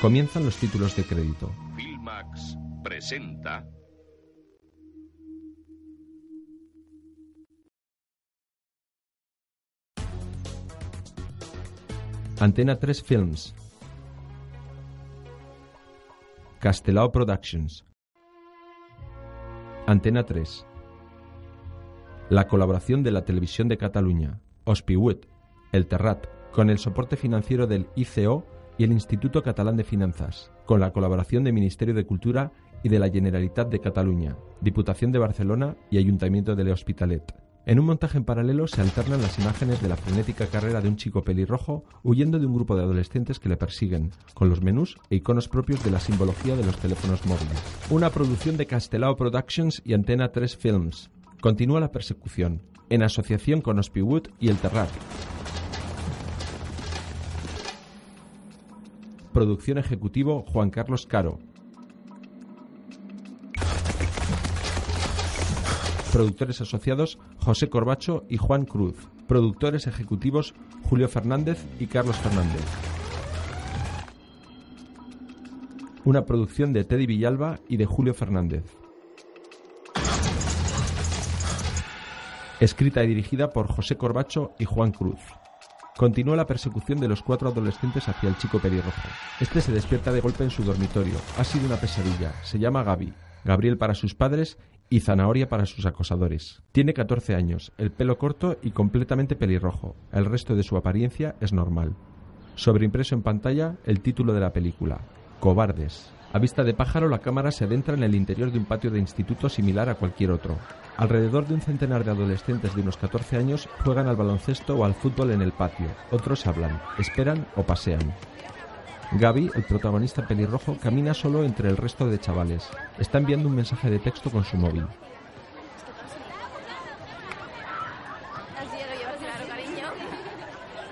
Comienzan los títulos de crédito. Filmax presenta Antena 3 Films. Castelao Productions. Antena 3. La colaboración de la Televisión de Cataluña, Ospiwet, El Terrat, con el soporte financiero del ICO y el Instituto Catalán de Finanzas, con la colaboración del Ministerio de Cultura y de la Generalitat de Cataluña, Diputación de Barcelona y Ayuntamiento de L'Hospitalet. En un montaje en paralelo se alternan las imágenes de la frenética carrera de un chico pelirrojo huyendo de un grupo de adolescentes que le persiguen, con los menús e iconos propios de la simbología de los teléfonos móviles. Una producción de Castelao Productions y Antena 3 Films. Continúa la persecución, en asociación con Ospiwood y El Terrat. Producción ejecutivo Juan Carlos Caro. Productores asociados José Corbacho y Juan Cruz. Productores ejecutivos Julio Fernández y Carlos Fernández. Una producción de Teddy Villalba y de Julio Fernández. Escrita y dirigida por José Corbacho y Juan Cruz. Continúa la persecución de los cuatro adolescentes hacia el chico pelirrojo. Este se despierta de golpe en su dormitorio. Ha sido una pesadilla. Se llama Gaby. Gabriel para sus padres y Zanahoria para sus acosadores. Tiene 14 años, el pelo corto y completamente pelirrojo. El resto de su apariencia es normal. Sobreimpreso en pantalla el título de la película, Cobardes. A vista de pájaro, la cámara se adentra en el interior de un patio de instituto similar a cualquier otro. Alrededor de un centenar de adolescentes de unos 14 años juegan al baloncesto o al fútbol en el patio. Otros hablan, esperan o pasean. Gaby, el protagonista pelirrojo, camina solo entre el resto de chavales. Está enviando un mensaje de texto con su móvil.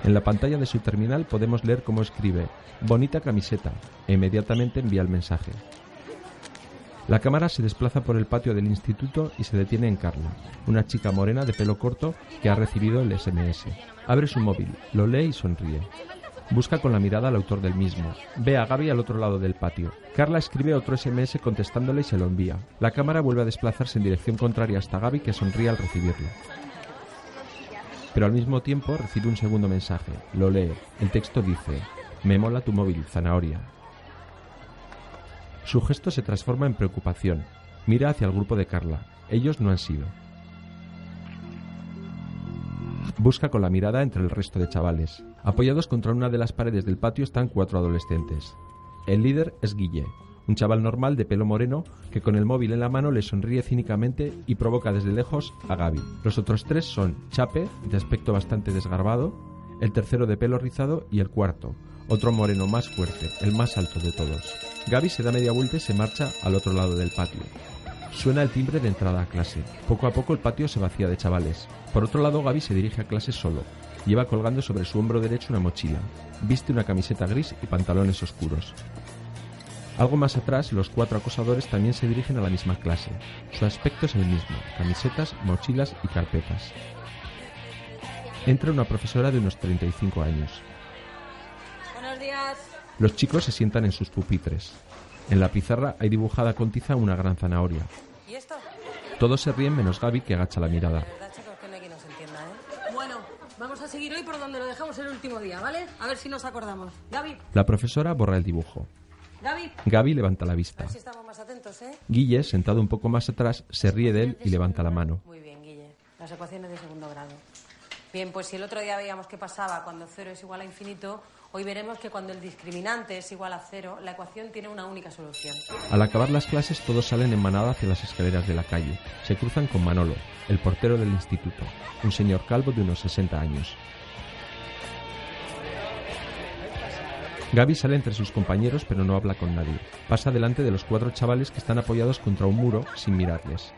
En la pantalla de su terminal podemos leer cómo escribe Bonita camiseta e inmediatamente envía el mensaje. La cámara se desplaza por el patio del instituto y se detiene en Carla, una chica morena de pelo corto que ha recibido el SMS. Abre su móvil, lo lee y sonríe. Busca con la mirada al autor del mismo. Ve a Gaby al otro lado del patio. Carla escribe otro SMS contestándole y se lo envía. La cámara vuelve a desplazarse en dirección contraria hasta Gaby que sonríe al recibirlo. Pero al mismo tiempo recibe un segundo mensaje. Lo lee. El texto dice, me mola tu móvil, zanahoria. Su gesto se transforma en preocupación. Mira hacia el grupo de Carla. Ellos no han sido. Busca con la mirada entre el resto de chavales. Apoyados contra una de las paredes del patio están cuatro adolescentes. El líder es Guille, un chaval normal de pelo moreno que con el móvil en la mano le sonríe cínicamente y provoca desde lejos a Gaby. Los otros tres son Chape, de aspecto bastante desgarbado, el tercero de pelo rizado y el cuarto, otro moreno más fuerte, el más alto de todos. Gaby se da media vuelta y se marcha al otro lado del patio. Suena el timbre de entrada a clase. Poco a poco el patio se vacía de chavales. Por otro lado, Gaby se dirige a clase solo. Lleva colgando sobre su hombro derecho una mochila. Viste una camiseta gris y pantalones oscuros. Algo más atrás, los cuatro acosadores también se dirigen a la misma clase. Su aspecto es el mismo, camisetas, mochilas y carpetas. Entra una profesora de unos 35 años. Los chicos se sientan en sus pupitres. En la pizarra hay dibujada con tiza una gran zanahoria. ¿Y esto? Todos se ríen menos Gaby que agacha la mirada. ¿Verdad, chicos? Que no hay quien nos entienda, ¿eh? Bueno, vamos a seguir hoy por donde lo dejamos el último día, ¿vale? A ver si nos acordamos. Gaby, La profesora borra el dibujo. Gaby. Gaby levanta la vista. A ver si estamos más atentos, ¿eh? Guille, sentado un poco más atrás, se ríe de él y levanta la mano. Muy bien, Guille. Las ecuaciones de segundo grado. Bien, pues si el otro día veíamos qué pasaba cuando cero es igual a infinito, hoy veremos que cuando el discriminante es igual a cero, la ecuación tiene una única solución. Al acabar las clases, todos salen en manada hacia las escaleras de la calle. Se cruzan con Manolo, el portero del instituto, un señor calvo de unos 60 años. Gaby sale entre sus compañeros pero no habla con nadie. Pasa delante de los cuatro chavales que están apoyados contra un muro sin mirarles.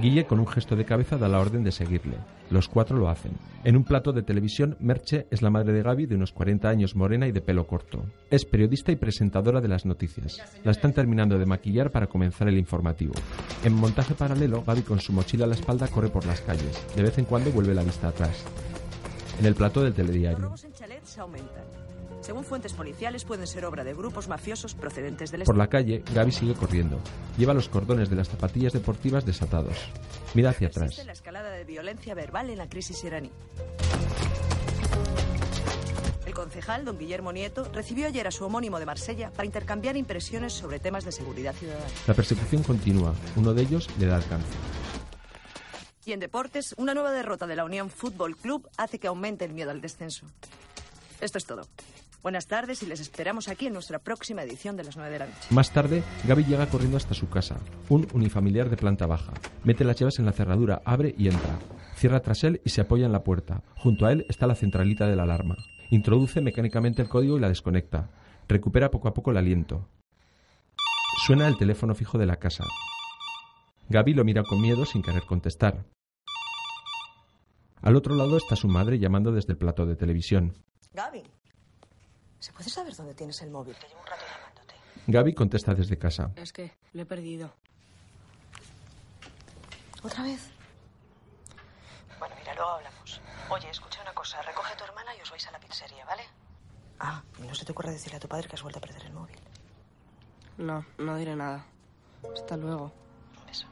Guille con un gesto de cabeza da la orden de seguirle. Los cuatro lo hacen. En un plato de televisión, Merche es la madre de Gaby de unos 40 años morena y de pelo corto. Es periodista y presentadora de las noticias. La están terminando de maquillar para comenzar el informativo. En montaje paralelo, Gaby con su mochila a la espalda corre por las calles. De vez en cuando vuelve la vista atrás. En el plato del telediario. Según fuentes policiales, pueden ser obra de grupos mafiosos procedentes del Por la calle, Gaby sigue corriendo. Lleva los cordones de las zapatillas deportivas desatados. Mira hacia atrás. La escalada de violencia verbal en la crisis iraní. El concejal, don Guillermo Nieto, recibió ayer a su homónimo de Marsella para intercambiar impresiones sobre temas de seguridad ciudadana. La persecución continúa. Uno de ellos le da alcance. Y en deportes, una nueva derrota de la Unión Fútbol Club hace que aumente el miedo al descenso. Esto es todo. Buenas tardes y les esperamos aquí en nuestra próxima edición de las 9 de la noche. Más tarde, Gaby llega corriendo hasta su casa, un unifamiliar de planta baja. Mete las llaves en la cerradura, abre y entra. Cierra tras él y se apoya en la puerta. Junto a él está la centralita de la alarma. Introduce mecánicamente el código y la desconecta. Recupera poco a poco el aliento. Suena el teléfono fijo de la casa. Gaby lo mira con miedo sin querer contestar. Al otro lado está su madre llamando desde el plato de televisión. Gaby, ¿se puede saber dónde tienes el móvil? Que llevo un rato llamándote. Gaby contesta desde casa. Es que lo he perdido. ¿Otra vez? Bueno, mira, luego hablamos. Oye, escucha una cosa. Recoge a tu hermana y os vais a la pizzería, ¿vale? Ah, y no se te ocurre decirle a tu padre que has vuelto a perder el móvil. No, no diré nada. Hasta luego. Un beso.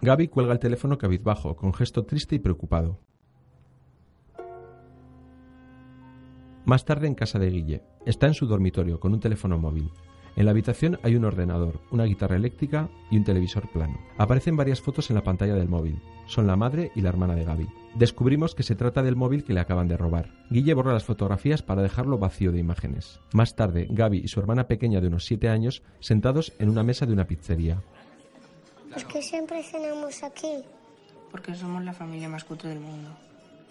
Gaby cuelga el teléfono cabizbajo, con gesto triste y preocupado. Más tarde en casa de Guille. Está en su dormitorio con un teléfono móvil. En la habitación hay un ordenador, una guitarra eléctrica y un televisor plano. Aparecen varias fotos en la pantalla del móvil. Son la madre y la hermana de Gaby. Descubrimos que se trata del móvil que le acaban de robar. Guille borra las fotografías para dejarlo vacío de imágenes. Más tarde, Gaby y su hermana pequeña de unos 7 años sentados en una mesa de una pizzería. Es que siempre cenamos aquí. Porque somos la familia más cutre del mundo.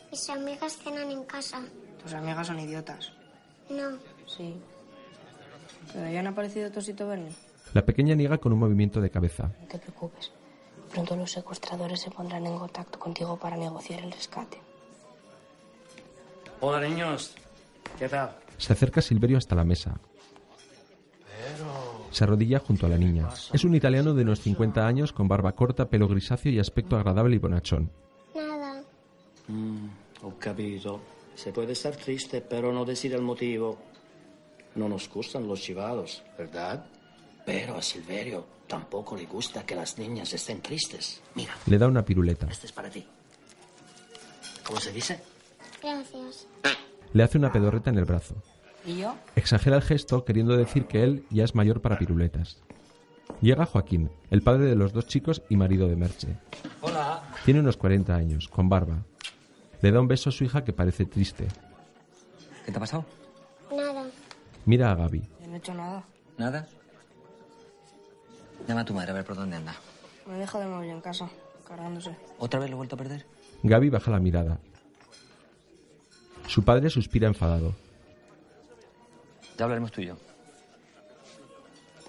Mis amigas cenan en casa. Tus amigas son idiotas. No, Sí. ¿Pero ya han aparecido Tosito Bernie? La pequeña niega con un movimiento de cabeza. No te preocupes. Pronto los secuestradores se pondrán en contacto contigo para negociar el rescate. Hola niños, ¿qué tal? Se acerca Silverio hasta la mesa. Se arrodilla junto a la niña. Es un italiano de unos 50 años con barba corta, pelo grisáceo y aspecto agradable y bonachón. nada. Mm, ho capito. Se puede estar triste, pero no decir el motivo. No nos gustan los chivados, ¿verdad? Pero a Silverio tampoco le gusta que las niñas estén tristes. Mira, Le da una piruleta. este es para ti. ¿Cómo se dice? Gracias. Le hace una pedorreta en el brazo. ¿Y yo? Exagera el gesto queriendo decir que él ya es mayor para piruletas. Llega Joaquín, el padre de los dos chicos y marido de Merche. Hola. Tiene unos 40 años, con barba. Le da un beso a su hija que parece triste. ¿Qué te ha pasado? Nada. Mira a Gaby. Yo no he hecho nada. ¿Nada? Llama a tu madre a ver por dónde anda. Me he dejado el móvil en casa, cargándose. ¿Otra vez lo he vuelto a perder? Gaby baja la mirada. Su padre suspira enfadado. Ya hablaremos tú y yo.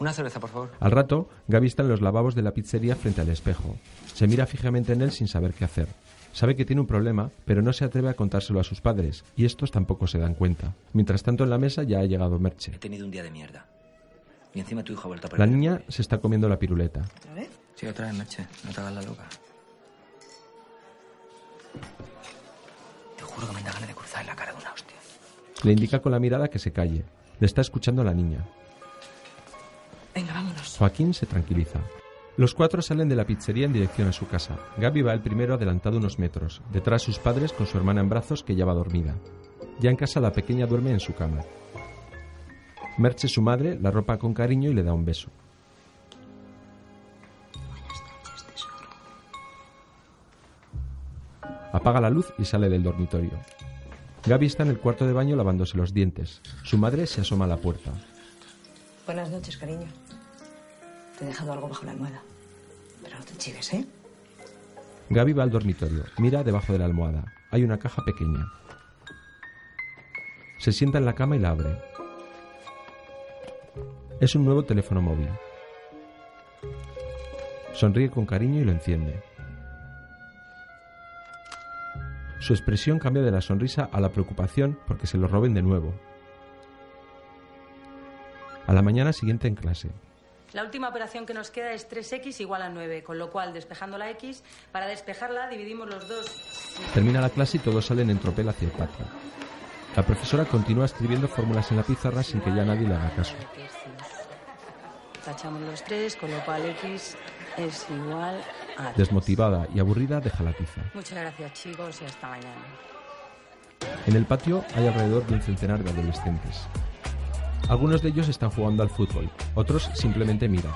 Una cerveza, por favor. Al rato, Gaby está en los lavabos de la pizzería frente al espejo. Se mira fijamente en él sin saber qué hacer. Sabe que tiene un problema, pero no se atreve a contárselo a sus padres, y estos tampoco se dan cuenta. Mientras tanto, en la mesa ya ha llegado He Merche. tenido un día de mierda. Y encima tu hijo ha vuelto a La niña se está comiendo la piruleta. ¿Otra vez? Sí, otra vez, Merche. No te hagas la loca. Te juro que me da ganas de cruzar la cara de una hostia. Le indica con la mirada que se calle. Le está escuchando la niña. Venga, vámonos. Joaquín se tranquiliza. Los cuatro salen de la pizzería en dirección a su casa. Gaby va el primero adelantado unos metros, detrás sus padres con su hermana en brazos que ya va dormida. Ya en casa la pequeña duerme en su cama. Merche, su madre, la ropa con cariño y le da un beso. Apaga la luz y sale del dormitorio. Gaby está en el cuarto de baño lavándose los dientes. Su madre se asoma a la puerta. Buenas noches, cariño. Te he dejado algo bajo la almohada. Pero no te chives, ¿eh? Gaby va al dormitorio, mira debajo de la almohada. Hay una caja pequeña. Se sienta en la cama y la abre. Es un nuevo teléfono móvil. Sonríe con cariño y lo enciende. Su expresión cambia de la sonrisa a la preocupación porque se lo roben de nuevo. A la mañana siguiente en clase. La última operación que nos queda es 3x igual a 9, con lo cual, despejando la x, para despejarla dividimos los dos. Termina la clase y todos salen en tropel hacia el patio. La profesora continúa escribiendo fórmulas en la pizarra sin que ya nadie le haga caso. Tachamos los tres, con lo cual X es igual a... Desmotivada y aburrida, deja la tiza. Muchas gracias, chicos, y hasta mañana. En el patio hay alrededor de un centenar de adolescentes. Algunos de ellos están jugando al fútbol, otros simplemente miran.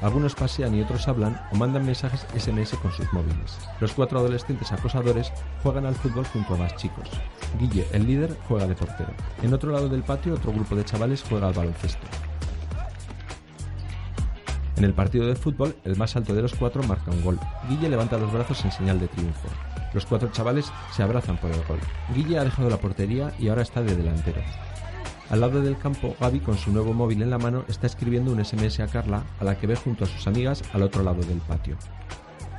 Algunos pasean y otros hablan o mandan mensajes SMS con sus móviles. Los cuatro adolescentes acosadores juegan al fútbol junto a más chicos. Guille, el líder, juega de portero. En otro lado del patio, otro grupo de chavales juega al baloncesto. En el partido de fútbol, el más alto de los cuatro marca un gol. Guille levanta los brazos en señal de triunfo. Los cuatro chavales se abrazan por el gol. Guille ha dejado la portería y ahora está de delantero. Al lado del campo, Gaby, con su nuevo móvil en la mano, está escribiendo un SMS a Carla, a la que ve junto a sus amigas al otro lado del patio.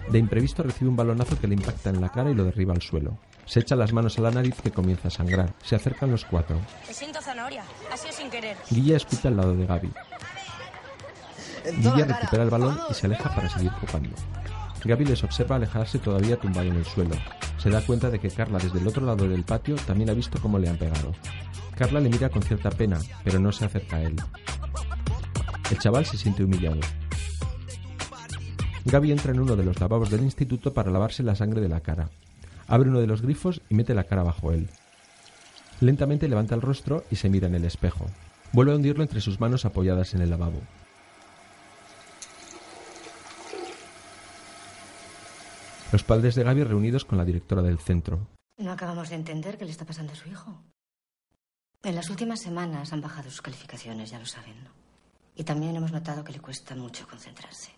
De imprevisto recibe un balonazo que le impacta en la cara y lo derriba al suelo. Se echa las manos a la nariz que comienza a sangrar. Se acercan los cuatro. Te siento zanahoria, ha sido sin querer. Guille escupe al lado de Gaby. Guille recupera el balón y se aleja para seguir jugando. Gaby les observa alejarse todavía tumbado en el suelo. Se da cuenta de que Carla desde el otro lado del patio también ha visto cómo le han pegado. Carla le mira con cierta pena, pero no se acerca a él. El chaval se siente humillado. Gaby entra en uno de los lavabos del instituto para lavarse la sangre de la cara. Abre uno de los grifos y mete la cara bajo él. Lentamente levanta el rostro y se mira en el espejo. Vuelve a hundirlo entre sus manos apoyadas en el lavabo. Los padres de Gaby reunidos con la directora del centro. No acabamos de entender qué le está pasando a su hijo. En las últimas semanas han bajado sus calificaciones, ya lo saben. Y también hemos notado que le cuesta mucho concentrarse.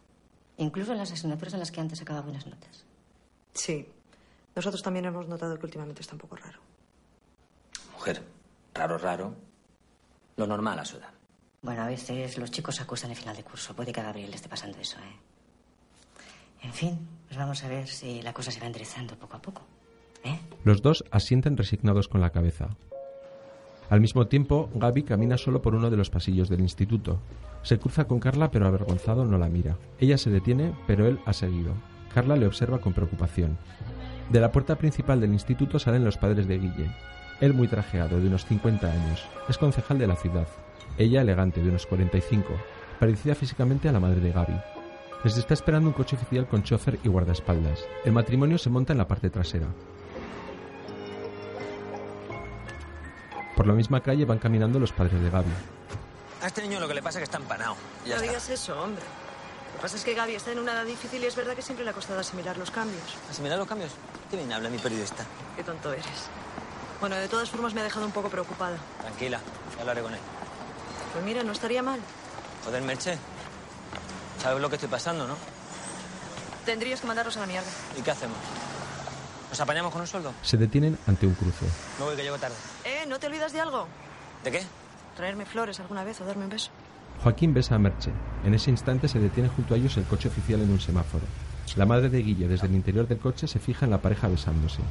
Incluso en las asignaturas en las que antes sacaba buenas notas. Sí. Nosotros también hemos notado que últimamente está un poco raro. Mujer, raro, raro. Lo normal a su edad. Bueno, a veces los chicos acusan el final de curso. Puede que a Gabriel le esté pasando eso, ¿eh? En fin, pues vamos a ver si la cosa se va enderezando poco a poco. ¿eh? Los dos asienten resignados con la cabeza. Al mismo tiempo, Gaby camina solo por uno de los pasillos del instituto. Se cruza con Carla, pero avergonzado no la mira. Ella se detiene, pero él ha seguido. Carla le observa con preocupación. De la puerta principal del instituto salen los padres de Guille. Él muy trajeado, de unos 50 años. Es concejal de la ciudad. Ella elegante, de unos 45. Parecida físicamente a la madre de Gaby. Les está esperando un coche oficial con chofer y guardaespaldas. El matrimonio se monta en la parte trasera. Por la misma calle van caminando los padres de Gaby. A este niño lo que le pasa es que está empanado. Ya no está. digas eso, hombre. Lo que pasa es que Gaby está en una edad difícil y es verdad que siempre le ha costado asimilar los cambios. ¿Asimilar los cambios? ¿Qué bien habla mi periodista? Qué tonto eres. Bueno, de todas formas me ha dejado un poco preocupada. Tranquila, ya hablaré con él. Pues mira, no estaría mal. Joder, Merche. ¿Sabes lo que estoy pasando, no? Tendrías que mandarlos a la mierda. ¿Y qué hacemos? ¿Nos apañamos con un sueldo? Se detienen ante un cruce. Me voy que llego tarde. Eh, ¿no te olvidas de algo? ¿De qué? Traerme flores alguna vez o darme un beso. Joaquín besa a Merche. En ese instante se detiene junto a ellos el coche oficial en un semáforo. La madre de Guille, desde el interior del coche, se fija en la pareja besándose.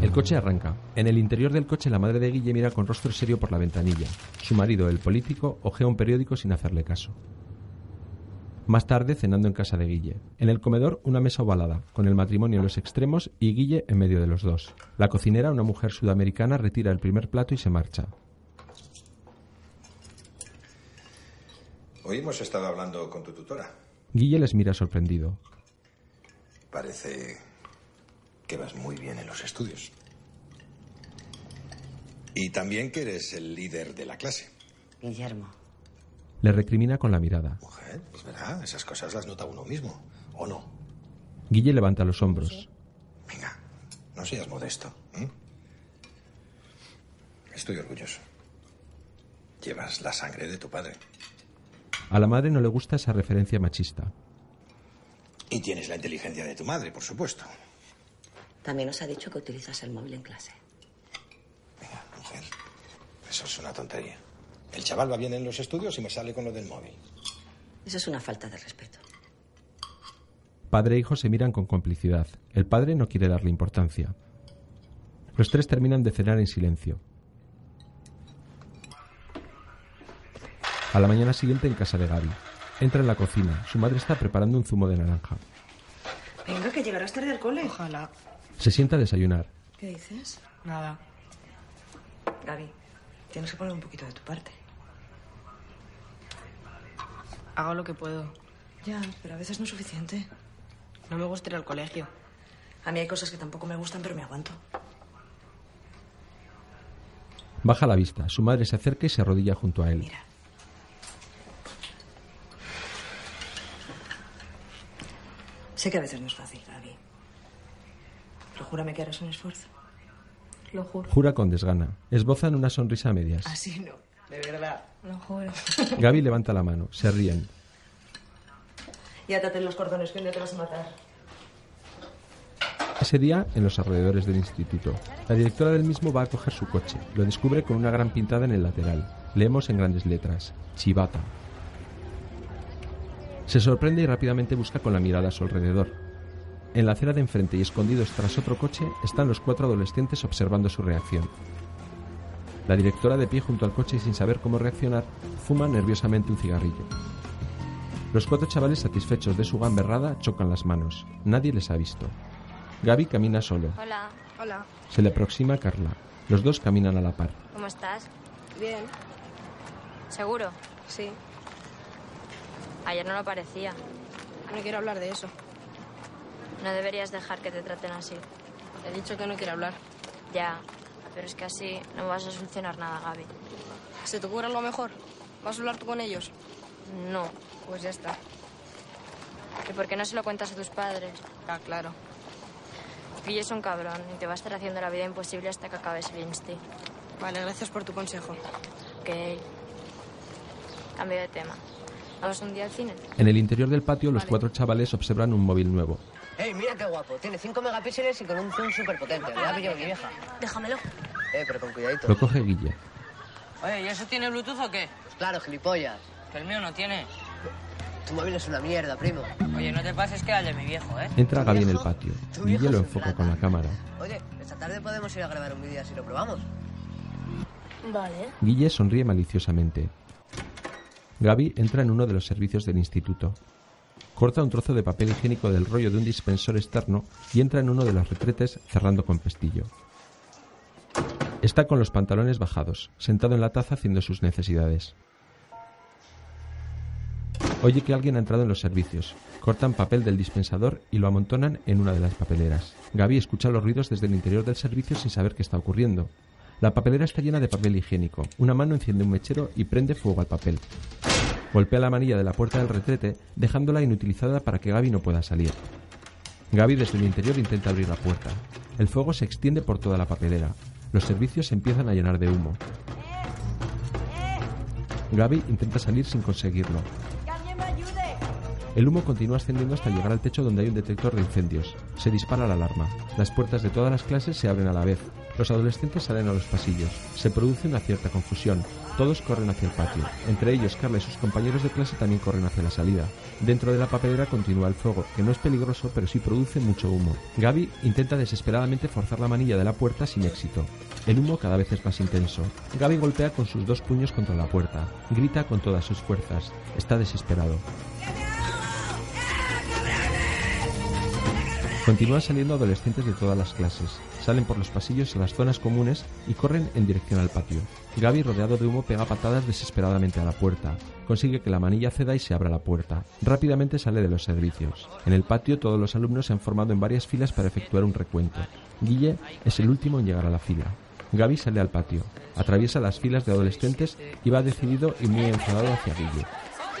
El coche arranca. En el interior del coche, la madre de Guille mira con rostro serio por la ventanilla. Su marido, el político, ojea un periódico sin hacerle caso. Más tarde, cenando en casa de Guille. En el comedor, una mesa ovalada, con el matrimonio en los extremos y Guille en medio de los dos. La cocinera, una mujer sudamericana, retira el primer plato y se marcha. Hoy hemos estado hablando con tu tutora. Guille les mira sorprendido. Parece que vas muy bien en los estudios. Y también que eres el líder de la clase. Guillermo. Le recrimina con la mirada. Mujer, es verdad, esas cosas las nota uno mismo. ¿O no? Guille levanta los hombros. Venga, no seas modesto. ¿eh? Estoy orgulloso. Llevas la sangre de tu padre. A la madre no le gusta esa referencia machista. Y tienes la inteligencia de tu madre, por supuesto. También nos ha dicho que utilizas el móvil en clase. Venga, mujer. Eso es una tontería. El chaval va bien en los estudios y me sale con lo del móvil. Eso es una falta de respeto. Padre e hijo se miran con complicidad. El padre no quiere darle importancia. Los tres terminan de cenar en silencio. A la mañana siguiente en casa de Gaby. Entra en la cocina. Su madre está preparando un zumo de naranja. Venga, que llegarás tarde al cole. Ojalá. Se sienta a desayunar. ¿Qué dices? Nada. Gaby, tienes que poner un poquito de tu parte. Hago lo que puedo. Ya, pero a veces no es suficiente. No me gusta ir al colegio. A mí hay cosas que tampoco me gustan, pero me aguanto. Baja la vista. Su madre se acerca y se arrodilla junto a él. Sé que a veces no es fácil, Gaby. Pero júrame que harás un esfuerzo. Lo juro. Jura con desgana. Esbozan una sonrisa a medias. Así no, de verdad. Lo juro. Gaby levanta la mano. Se ríen. Y átate los cordones, que un día te vas a matar. Ese día, en los alrededores del instituto, la directora del mismo va a coger su coche. Lo descubre con una gran pintada en el lateral. Leemos en grandes letras: Chivata. Se sorprende y rápidamente busca con la mirada a su alrededor. En la acera de enfrente y escondidos tras otro coche están los cuatro adolescentes observando su reacción. La directora de pie junto al coche y sin saber cómo reaccionar, fuma nerviosamente un cigarrillo. Los cuatro chavales satisfechos de su gamberrada chocan las manos. Nadie les ha visto. Gaby camina solo. Hola. Hola. Se le aproxima a Carla. Los dos caminan a la par. ¿Cómo estás? Bien. ¿Seguro? Sí. Ayer no lo parecía. No quiero hablar de eso. No deberías dejar que te traten así. He dicho que no quiero hablar. Ya, pero es que así no vas a solucionar nada, Gaby. ¿Se te ocurre algo mejor? ¿Vas a hablar tú con ellos? No. Pues ya está. ¿Y por qué no se lo cuentas a tus padres? Ah, claro. Guille es un cabrón y te va a estar haciendo la vida imposible hasta que acabes el insti. Vale, gracias por tu consejo. Ok. Cambio de tema. ¿Vamos un día al cine? En el interior del patio, los cuatro chavales observan un móvil nuevo. ¡Ey, mira qué guapo! Tiene 5 megapíxeles y con un zoom súper potente. Me la ha pillado mi vieja. Déjamelo. Eh, pero con cuidadito. Lo coge Guille. Oye, ¿y eso tiene Bluetooth o qué? Pues claro, gilipollas. Que el mío no tiene. Tu móvil es una mierda, primo. Oye, no te pases que al de mi viejo, ¿eh? Entra Gaby en el patio. Guille lo enfoca con la cámara. Oye, esta tarde podemos ir a grabar un vídeo así lo probamos. Vale. Guille sonríe maliciosamente. Gaby entra en uno de los servicios del instituto. Corta un trozo de papel higiénico del rollo de un dispensor externo y entra en uno de los retretes cerrando con pestillo. Está con los pantalones bajados, sentado en la taza haciendo sus necesidades. Oye que alguien ha entrado en los servicios. Cortan papel del dispensador y lo amontonan en una de las papeleras. Gaby escucha los ruidos desde el interior del servicio sin saber qué está ocurriendo. La papelera está llena de papel higiénico. Una mano enciende un mechero y prende fuego al papel. Golpea la manilla de la puerta del retrete, dejándola inutilizada para que Gaby no pueda salir. Gaby desde el interior intenta abrir la puerta. El fuego se extiende por toda la papelera. Los servicios se empiezan a llenar de humo. Gaby intenta salir sin conseguirlo. El humo continúa ascendiendo hasta llegar al techo donde hay un detector de incendios. Se dispara la alarma. Las puertas de todas las clases se abren a la vez. Los adolescentes salen a los pasillos. Se produce una cierta confusión. Todos corren hacia el patio. Entre ellos, Carla y sus compañeros de clase también corren hacia la salida. Dentro de la papelera continúa el fuego, que no es peligroso, pero sí produce mucho humo. Gaby intenta desesperadamente forzar la manilla de la puerta sin éxito. El humo cada vez es más intenso. Gaby golpea con sus dos puños contra la puerta. Grita con todas sus fuerzas. Está desesperado. Continúan saliendo adolescentes de todas las clases. Salen por los pasillos a las zonas comunes y corren en dirección al patio. Gaby, rodeado de humo, pega patadas desesperadamente a la puerta. Consigue que la manilla ceda y se abra la puerta. Rápidamente sale de los servicios. En el patio todos los alumnos se han formado en varias filas para efectuar un recuento. Guille es el último en llegar a la fila. Gaby sale al patio. Atraviesa las filas de adolescentes y va decidido y muy enfadado hacia Guille.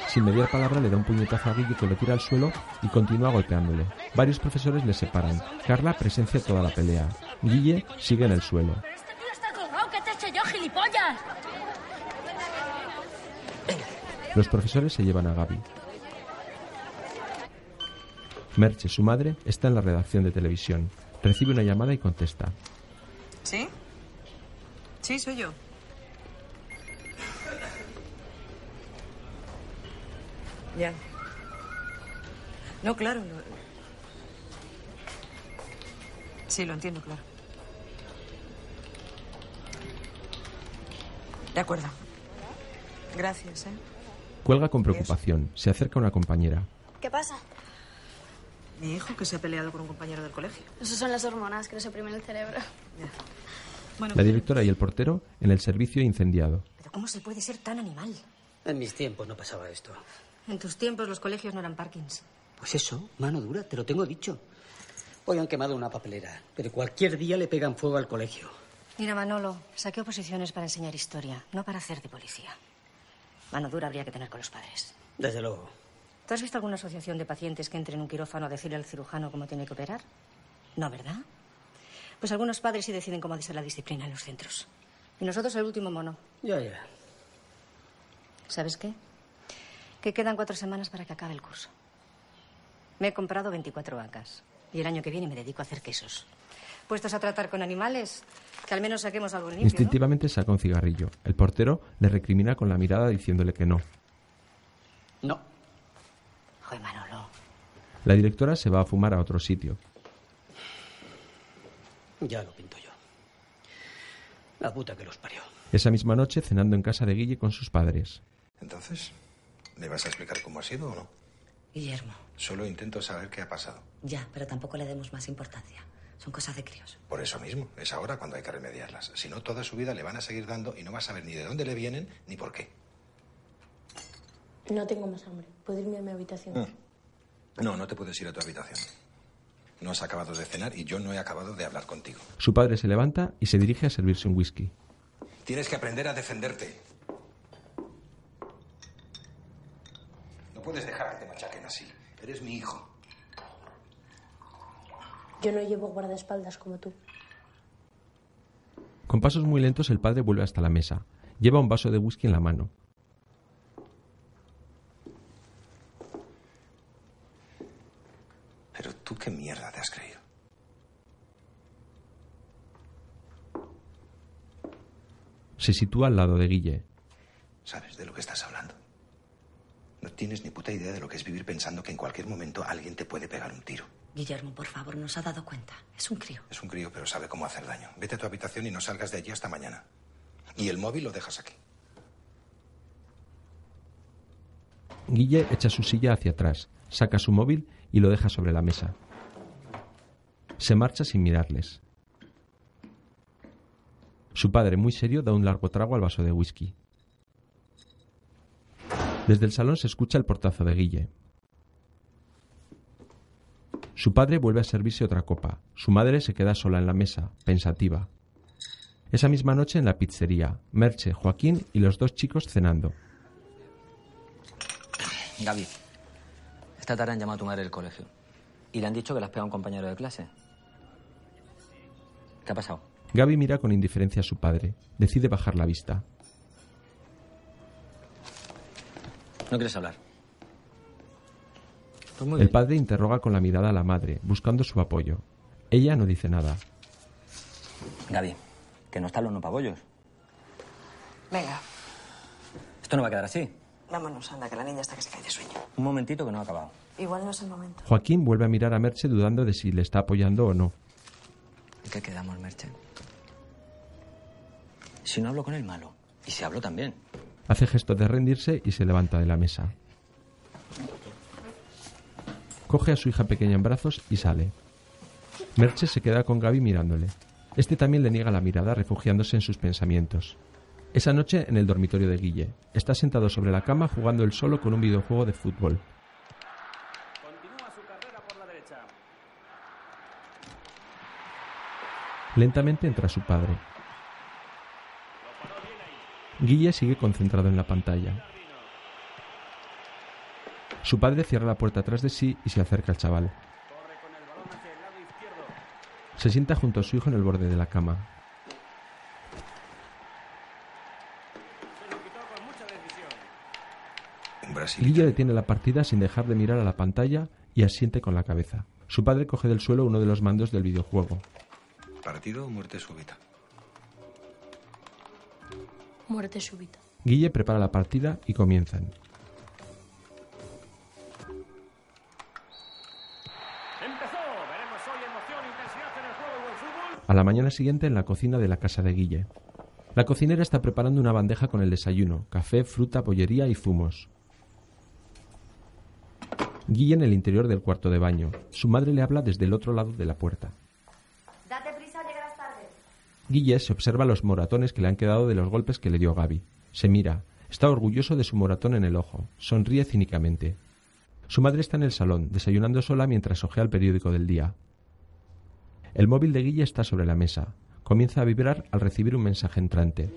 Sin mediar palabra le da un puñetazo a Guille que lo tira al suelo y continúa golpeándole. Varios profesores le separan. Carla presencia toda la pelea. Guille sigue en el suelo. está colgado! ¿Qué te he hecho yo, gilipollas? Los profesores se llevan a Gaby. Merche, su madre, está en la redacción de televisión. Recibe una llamada y contesta. ¿Sí? Sí, soy yo. Ya. No, claro. Sí, lo entiendo, claro. De acuerdo. Gracias, ¿eh? Cuelga con preocupación. Se acerca una compañera. ¿Qué pasa? Mi hijo que se ha peleado con un compañero del colegio. Eso son las hormonas que nos oprimen el cerebro. La directora y el portero en el servicio incendiado. ¿Pero cómo se puede ser tan animal? En mis tiempos no pasaba esto. En tus tiempos los colegios no eran parkings. Pues eso, mano dura, te lo tengo dicho. Hoy han quemado una papelera, pero cualquier día le pegan fuego al colegio. Mira, Manolo, saqué oposiciones para enseñar historia, no para hacer de policía. Mano dura habría que tener con los padres. Desde luego. ¿Tú has visto alguna asociación de pacientes que entre en un quirófano a decirle al cirujano cómo tiene que operar? No, ¿verdad? Pues algunos padres sí deciden cómo ha de ser la disciplina en los centros. Y nosotros el último mono. Ya, ya. ¿Sabes qué? Que quedan cuatro semanas para que acabe el curso. Me he comprado 24 vacas. Y el año que viene me dedico a hacer quesos. Puestos a tratar con animales, que al menos saquemos algo limpio, ¿no? Instintivamente saca un cigarrillo. El portero le recrimina con la mirada diciéndole que no. No. Joder, Manolo. La directora se va a fumar a otro sitio. Ya lo pinto yo. La puta que los parió. Esa misma noche cenando en casa de Guille con sus padres. Entonces, ¿le vas a explicar cómo ha sido o no? Guillermo, Solo intento saber qué ha pasado. ya, pero tampoco le demos más importancia. Son cosas de críos. Por eso mismo, es ahora cuando hay que remediarlas. Si no, toda su vida le van a seguir dando y no va a saber ni de dónde le vienen ni por qué. No tengo más hambre. ¿Puedo irme a mi habitación? Mm. No, no te puedes ir a tu habitación. No has acabado de cenar y yo no he acabado de hablar contigo. Su padre se levanta y se dirige a servirse un whisky. Tienes que aprender a defenderte. No puedes dejar que te machaquen así. Eres mi hijo. Yo no llevo guardaespaldas como tú. Con pasos muy lentos el padre vuelve hasta la mesa. Lleva un vaso de whisky en la mano. Pero tú qué mierda te has creído. Se sitúa al lado de Guille. ¿Sabes de lo que estás hablando? No tienes ni puta idea de lo que es vivir pensando que en cualquier momento alguien te puede pegar un tiro. Guillermo, por favor, nos ha dado cuenta. Es un crío. Es un crío, pero sabe cómo hacer daño. Vete a tu habitación y no salgas de allí hasta mañana. Y el móvil lo dejas aquí. Guille echa su silla hacia atrás, saca su móvil y lo deja sobre la mesa. Se marcha sin mirarles. Su padre, muy serio, da un largo trago al vaso de whisky. Desde el salón se escucha el portazo de Guille. Su padre vuelve a servirse otra copa. Su madre se queda sola en la mesa, pensativa. Esa misma noche en la pizzería, Merche, Joaquín y los dos chicos cenando. Gaby, esta tarde han llamado a tu madre del colegio. Y le han dicho que le has pegado a un compañero de clase. ¿Qué ha pasado? Gaby mira con indiferencia a su padre. Decide bajar la vista. ¿No quieres hablar? Pues El padre interroga con la mirada a la madre, buscando su apoyo. Ella no dice nada. Gaby, que no están los no pabollos. Venga, Esto no va a quedar así. vámonos, anda, que la niña está que se cae de sueño. Un momentito que no ha acabado. Igual no es el momento. Joaquín vuelve a mirar a Merche dudando de si le está apoyando o no. ¿Y qué quedamos, Merche? Si no hablo con el malo. Y si hablo también. Hace gesto de rendirse y se levanta de la mesa. Coge a su hija pequeña en brazos y sale. Merche se queda con Gaby mirándole. Este también le niega la mirada, refugiándose en sus pensamientos. Esa noche en el dormitorio de Guille. Está sentado sobre la cama jugando él solo con un videojuego de fútbol. Lentamente entra su padre. Guille sigue concentrado en la pantalla. Su padre cierra la puerta atrás de sí y se acerca al chaval. Se sienta junto a su hijo en el borde de la cama. Guille detiene la partida sin dejar de mirar a la pantalla y asiente con la cabeza. Su padre coge del suelo uno de los mandos del videojuego. Partido o muerte súbita. Muerte súbita. Guille prepara la partida y comienzan. A la mañana siguiente en la cocina de la casa de Guille. La cocinera está preparando una bandeja con el desayuno, café, fruta, bollería y zumos. Guille en el interior del cuarto de baño. Su madre le habla desde el otro lado de la puerta. Date prisa, llegarás tarde. Guille se observa los moratones que le han quedado de los golpes que le dio Gaby. Se mira. Está orgulloso de su moratón en el ojo. Sonríe cínicamente. Su madre está en el salón, desayunando sola mientras ojea el periódico del día. El móvil de Guille está sobre la mesa. Comienza a vibrar al recibir un mensaje entrante.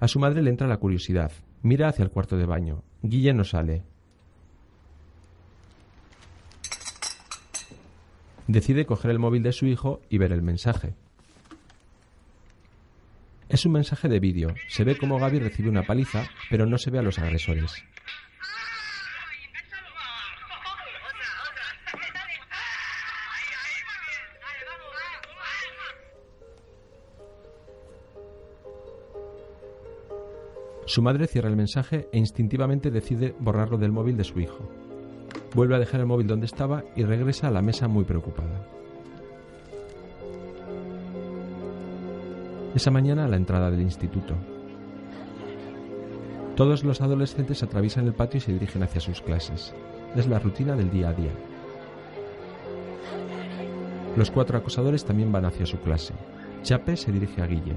A su madre le entra la curiosidad. Mira hacia el cuarto de baño. Guille no sale. Decide coger el móvil de su hijo y ver el mensaje. Es un mensaje de vídeo. Se ve cómo Gaby recibe una paliza, pero no se ve a los agresores. Su madre cierra el mensaje e instintivamente decide borrarlo del móvil de su hijo. Vuelve a dejar el móvil donde estaba y regresa a la mesa muy preocupada. Esa mañana a la entrada del instituto. Todos los adolescentes atraviesan el patio y se dirigen hacia sus clases. Es la rutina del día a día. Los cuatro acosadores también van hacia su clase. Chape se dirige a Guille.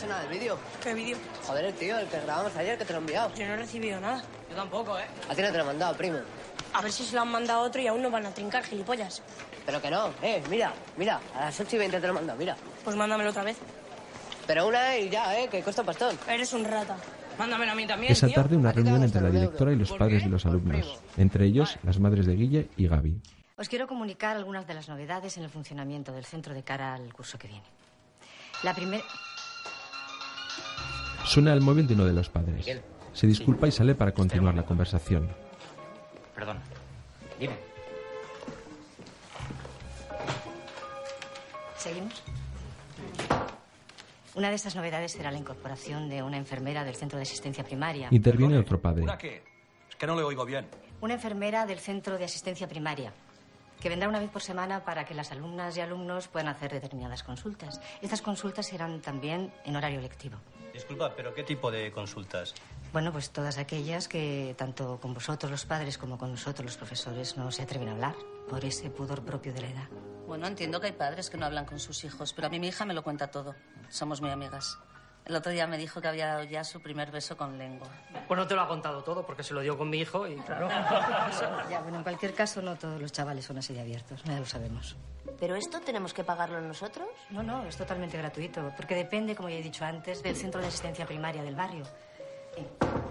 Dicho nada del vídeo. ¿Qué vídeo? Joder, el tío, el que grabamos ayer, que te lo he enviado. Yo no he recibido nada. Yo tampoco, ¿eh? A ti no te lo he mandado, primo. A ver si se lo han mandado otro y aún no van a trincar, gilipollas. Pero que no, eh, mira, mira, a las 8 y 20 te lo he mandado, mira. Pues mándamelo otra vez. Pero una y ya, eh, que cuesta un pastón. Eres un rata. Mándamelo a mí también, Esa tío. tarde una reunión entre la directora y los padres de los alumnos, entre ellos las madres de Guille y Gaby. Os quiero comunicar algunas de las novedades en el funcionamiento del centro de cara al curso que viene. La primera... Suena el móvil de uno de los padres. Se disculpa y sale para continuar la conversación. Perdón. Dime. ¿Seguimos? Una de estas novedades será la incorporación de una enfermera del centro de asistencia primaria. Interviene otro padre. qué? Es que no le oigo bien. Una enfermera del centro de asistencia primaria, que vendrá una vez por semana para que las alumnas y alumnos puedan hacer determinadas consultas. Estas consultas serán también en horario lectivo. Disculpa, pero ¿qué tipo de consultas? Bueno, pues todas aquellas que tanto con vosotros los padres como con nosotros los profesores no se atreven a hablar por ese pudor propio de la edad. Bueno, entiendo que hay padres que no hablan con sus hijos, pero a mí mi hija me lo cuenta todo. Somos muy amigas. El otro día me dijo que había dado ya su primer beso con lengua. Pues no te lo ha contado todo, porque se lo dio con mi hijo y claro. Ya, bueno, en cualquier caso no todos los chavales son así de abiertos, ya lo sabemos. ¿Pero esto tenemos que pagarlo nosotros? No, no, es totalmente gratuito, porque depende, como ya he dicho antes, del centro de asistencia primaria del barrio.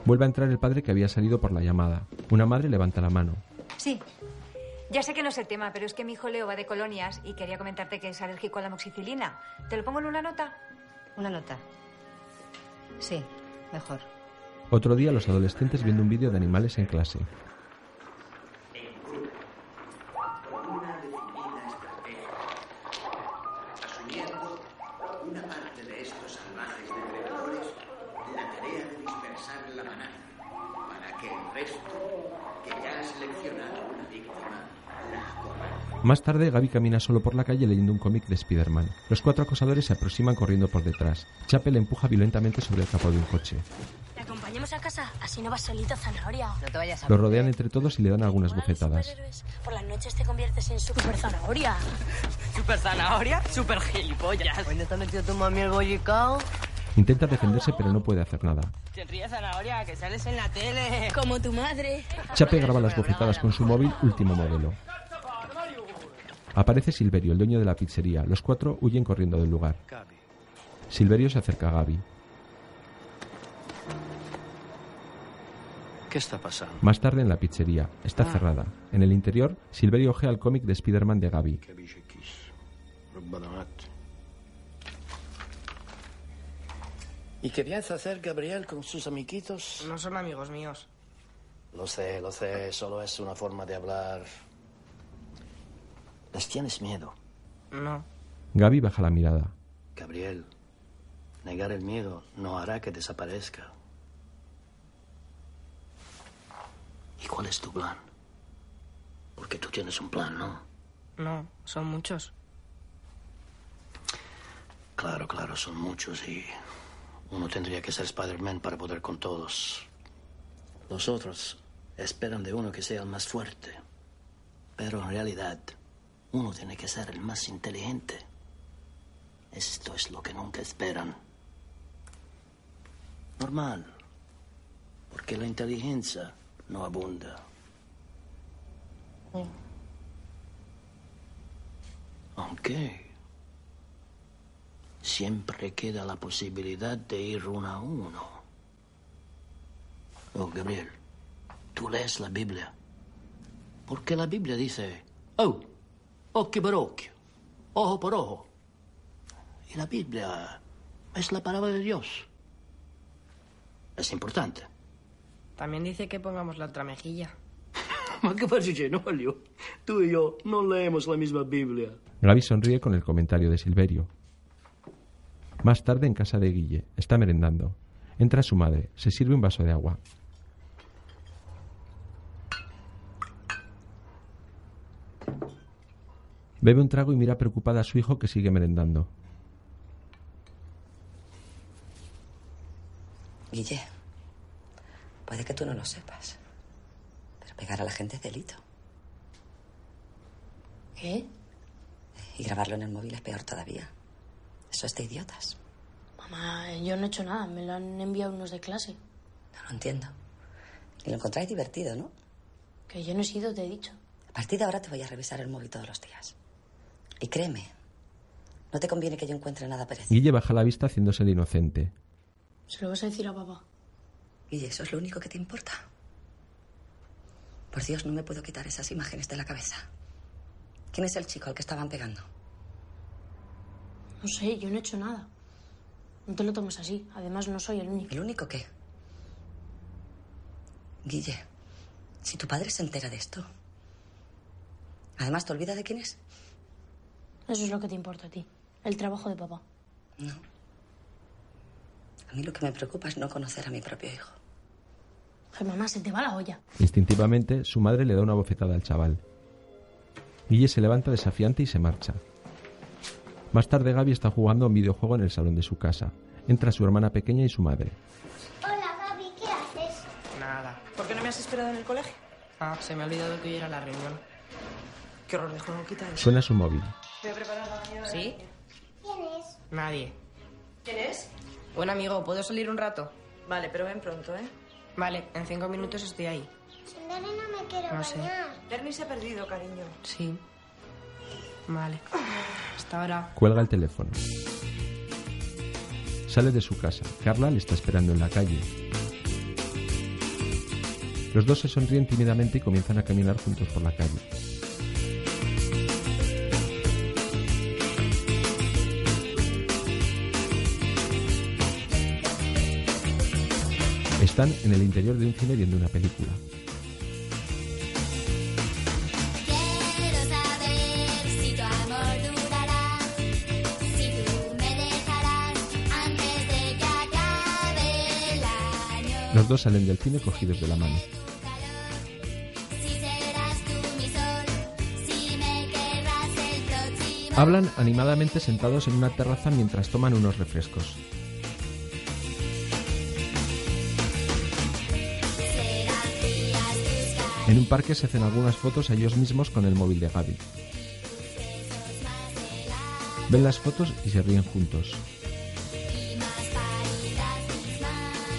Vuelve a entrar el padre que había salido por la llamada. Una madre levanta la mano. Sí. Ya sé que no es el tema, pero es que mi hijo Leo va de colonias y quería comentarte que es alérgico a la moxicilina. ¿Te lo pongo en una nota? Una nota. Sí, mejor. Otro día los adolescentes viendo un vídeo de animales en clase. Más tarde, Gaby camina solo por la calle leyendo un cómic de Spider-Man. Los cuatro acosadores se aproximan corriendo por detrás. Chape le empuja violentamente sobre el capó de un coche. ¿Te acompañamos a casa? Así no vas solito, zanahoria. No te vayas a... Lo rodean entre todos y le dan algunas bofetadas. Por las noches te conviertes en super zanahoria. ¿Super zanahoria? Super gilipollas. ¿Dónde te ha metido tu mami el bollicao? Intenta defenderse pero no puede hacer nada. Te ríes, zanahoria, que sales en la tele. Como tu madre. Chape graba las bofetadas con su móvil último modelo. Aparece Silverio, el dueño de la pizzería. Los cuatro huyen corriendo del lugar. Silverio se acerca a Gaby. ¿Qué está pasando? Más tarde en la pizzería. Está Ah. cerrada. En el interior, Silverio ojea el cómic de Spider-Man de Gaby. ¿Y qué piensa hacer Gabriel con sus amiguitos? No son amigos míos. Lo sé, lo sé, solo es una forma de hablar. ¿Les tienes miedo? No. Gaby baja la mirada. Gabriel, negar el miedo no hará que desaparezca. ¿Y cuál es tu plan? Porque tú tienes un plan, ¿no? No, son muchos. Claro, claro, son muchos y uno tendría que ser Spider-Man para poder con todos. Los otros esperan de uno que sea el más fuerte. Pero en realidad, uno tiene que ser el más inteligente. Esto es lo que nunca esperan. Normal. Porque la inteligencia no abunda. Aunque siempre queda la posibilidad de ir uno a uno. Oh, Gabriel, tú lees la Biblia. Porque la Biblia dice, oh, occhio por occhio, ojo por ojo. Y la Biblia es la palabra de Dios. Es importante. También dice que pongamos la otra mejilla. Ma che faccio Genolio? Tú y yo no leemos la misma Biblia. Gaby sonríe con el comentario de Silverio. Más tarde en casa de Guille, está merendando. Entra su madre, se sirve un vaso de agua. Bebe un trago y mira preocupada a su hijo que sigue merendando. Guille, puede que tú no lo sepas, pero pegar a la gente es delito. ¿Qué? Y grabarlo en el móvil es peor todavía. Eso es de idiotas. Mamá, yo no he hecho nada. Me lo han enviado unos de clase. No lo entiendo. Y lo encontráis divertido, ¿no? Que yo no he sido, te he dicho. A partir de ahora te voy a revisar el móvil todos los días. Y créeme, no te conviene que yo encuentre nada parecido. Guille baja la vista haciéndose el inocente. ¿Se lo vas a decir a papá? Guille, ¿eso es lo único que te importa? Por Dios, no me puedo quitar esas imágenes de la cabeza. ¿Quién es el chico al que estaban pegando? No sé, yo no he hecho nada. No te lo tomes así. Además, no soy el único. ¿El único qué? Guille, si tu padre se entera de esto. Además, ¿te olvidas de quién es? Eso es lo que te importa a ti. El trabajo de papá. No. A mí lo que me preocupa es no conocer a mi propio hijo. Ay, mamá, se te va la olla. Instintivamente, su madre le da una bofetada al chaval. Guille se levanta desafiante y se marcha. Más tarde Gaby está jugando a un videojuego en el salón de su casa. Entra su hermana pequeña y su madre. Hola, Gaby, ¿qué haces? Nada. ¿Por qué no me has esperado en el colegio? Ah, se me ha olvidado que hoy era la reunión. Qué horror de juego, quita eso. Suena su móvil. Voy a preparar la. ¿Sí? ¿Quién es? Nadie. ¿Quién es? Buen amigo, ¿puedo salir un rato? Vale, pero ven pronto, ¿eh? Vale, en cinco minutos estoy ahí. Sin Dani no me quiero No sé. bañar. Bernie se ha perdido, cariño. Sí. Vale. Hasta ahora. Cuelga el teléfono. Sale de su casa. Carla le está esperando en la calle. Los dos se sonríen tímidamente y comienzan a caminar juntos por la calle. Están en el interior de un cine viendo una película. Los dos salen del cine cogidos de la mano. Hablan animadamente sentados en una terraza mientras toman unos refrescos. En un parque se hacen algunas fotos a ellos mismos con el móvil de Gaby. Ven las fotos y se ríen juntos.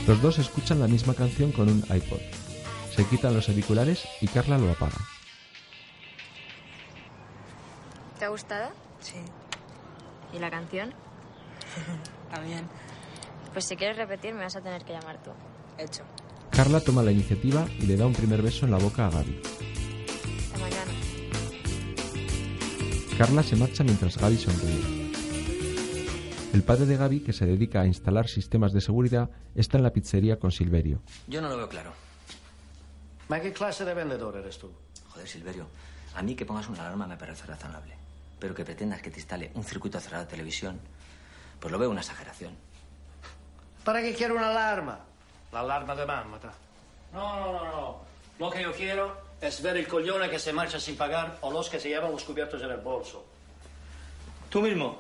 Los dos escuchan la misma canción con un iPod. Se quitan los auriculares y Carla lo apaga. ¿Te ha gustado? Sí. ¿Y la canción? También. Pues si quieres repetir me vas a tener que llamar tú. Hecho. Carla toma la iniciativa y le da un primer beso en la boca a Gaby. Hasta mañana. Carla se marcha mientras Gaby sonríe. El padre de Gaby, que se dedica a instalar sistemas de seguridad, está en la pizzería con Silverio. Yo no lo veo claro. ¿Ma qué clase de vendedor eres tú? Joder, Silverio, a mí que pongas una alarma me parece razonable. Pero que pretendas que te instale un circuito cerrado de televisión, pues lo veo una exageración. ¿Para qué quiero una alarma? La alarma de mamá. ta. No, no, no, no. Lo que yo quiero es ver el coglione que se marcha sin pagar o los que se llevan los cubiertos en el bolso. Tú mismo.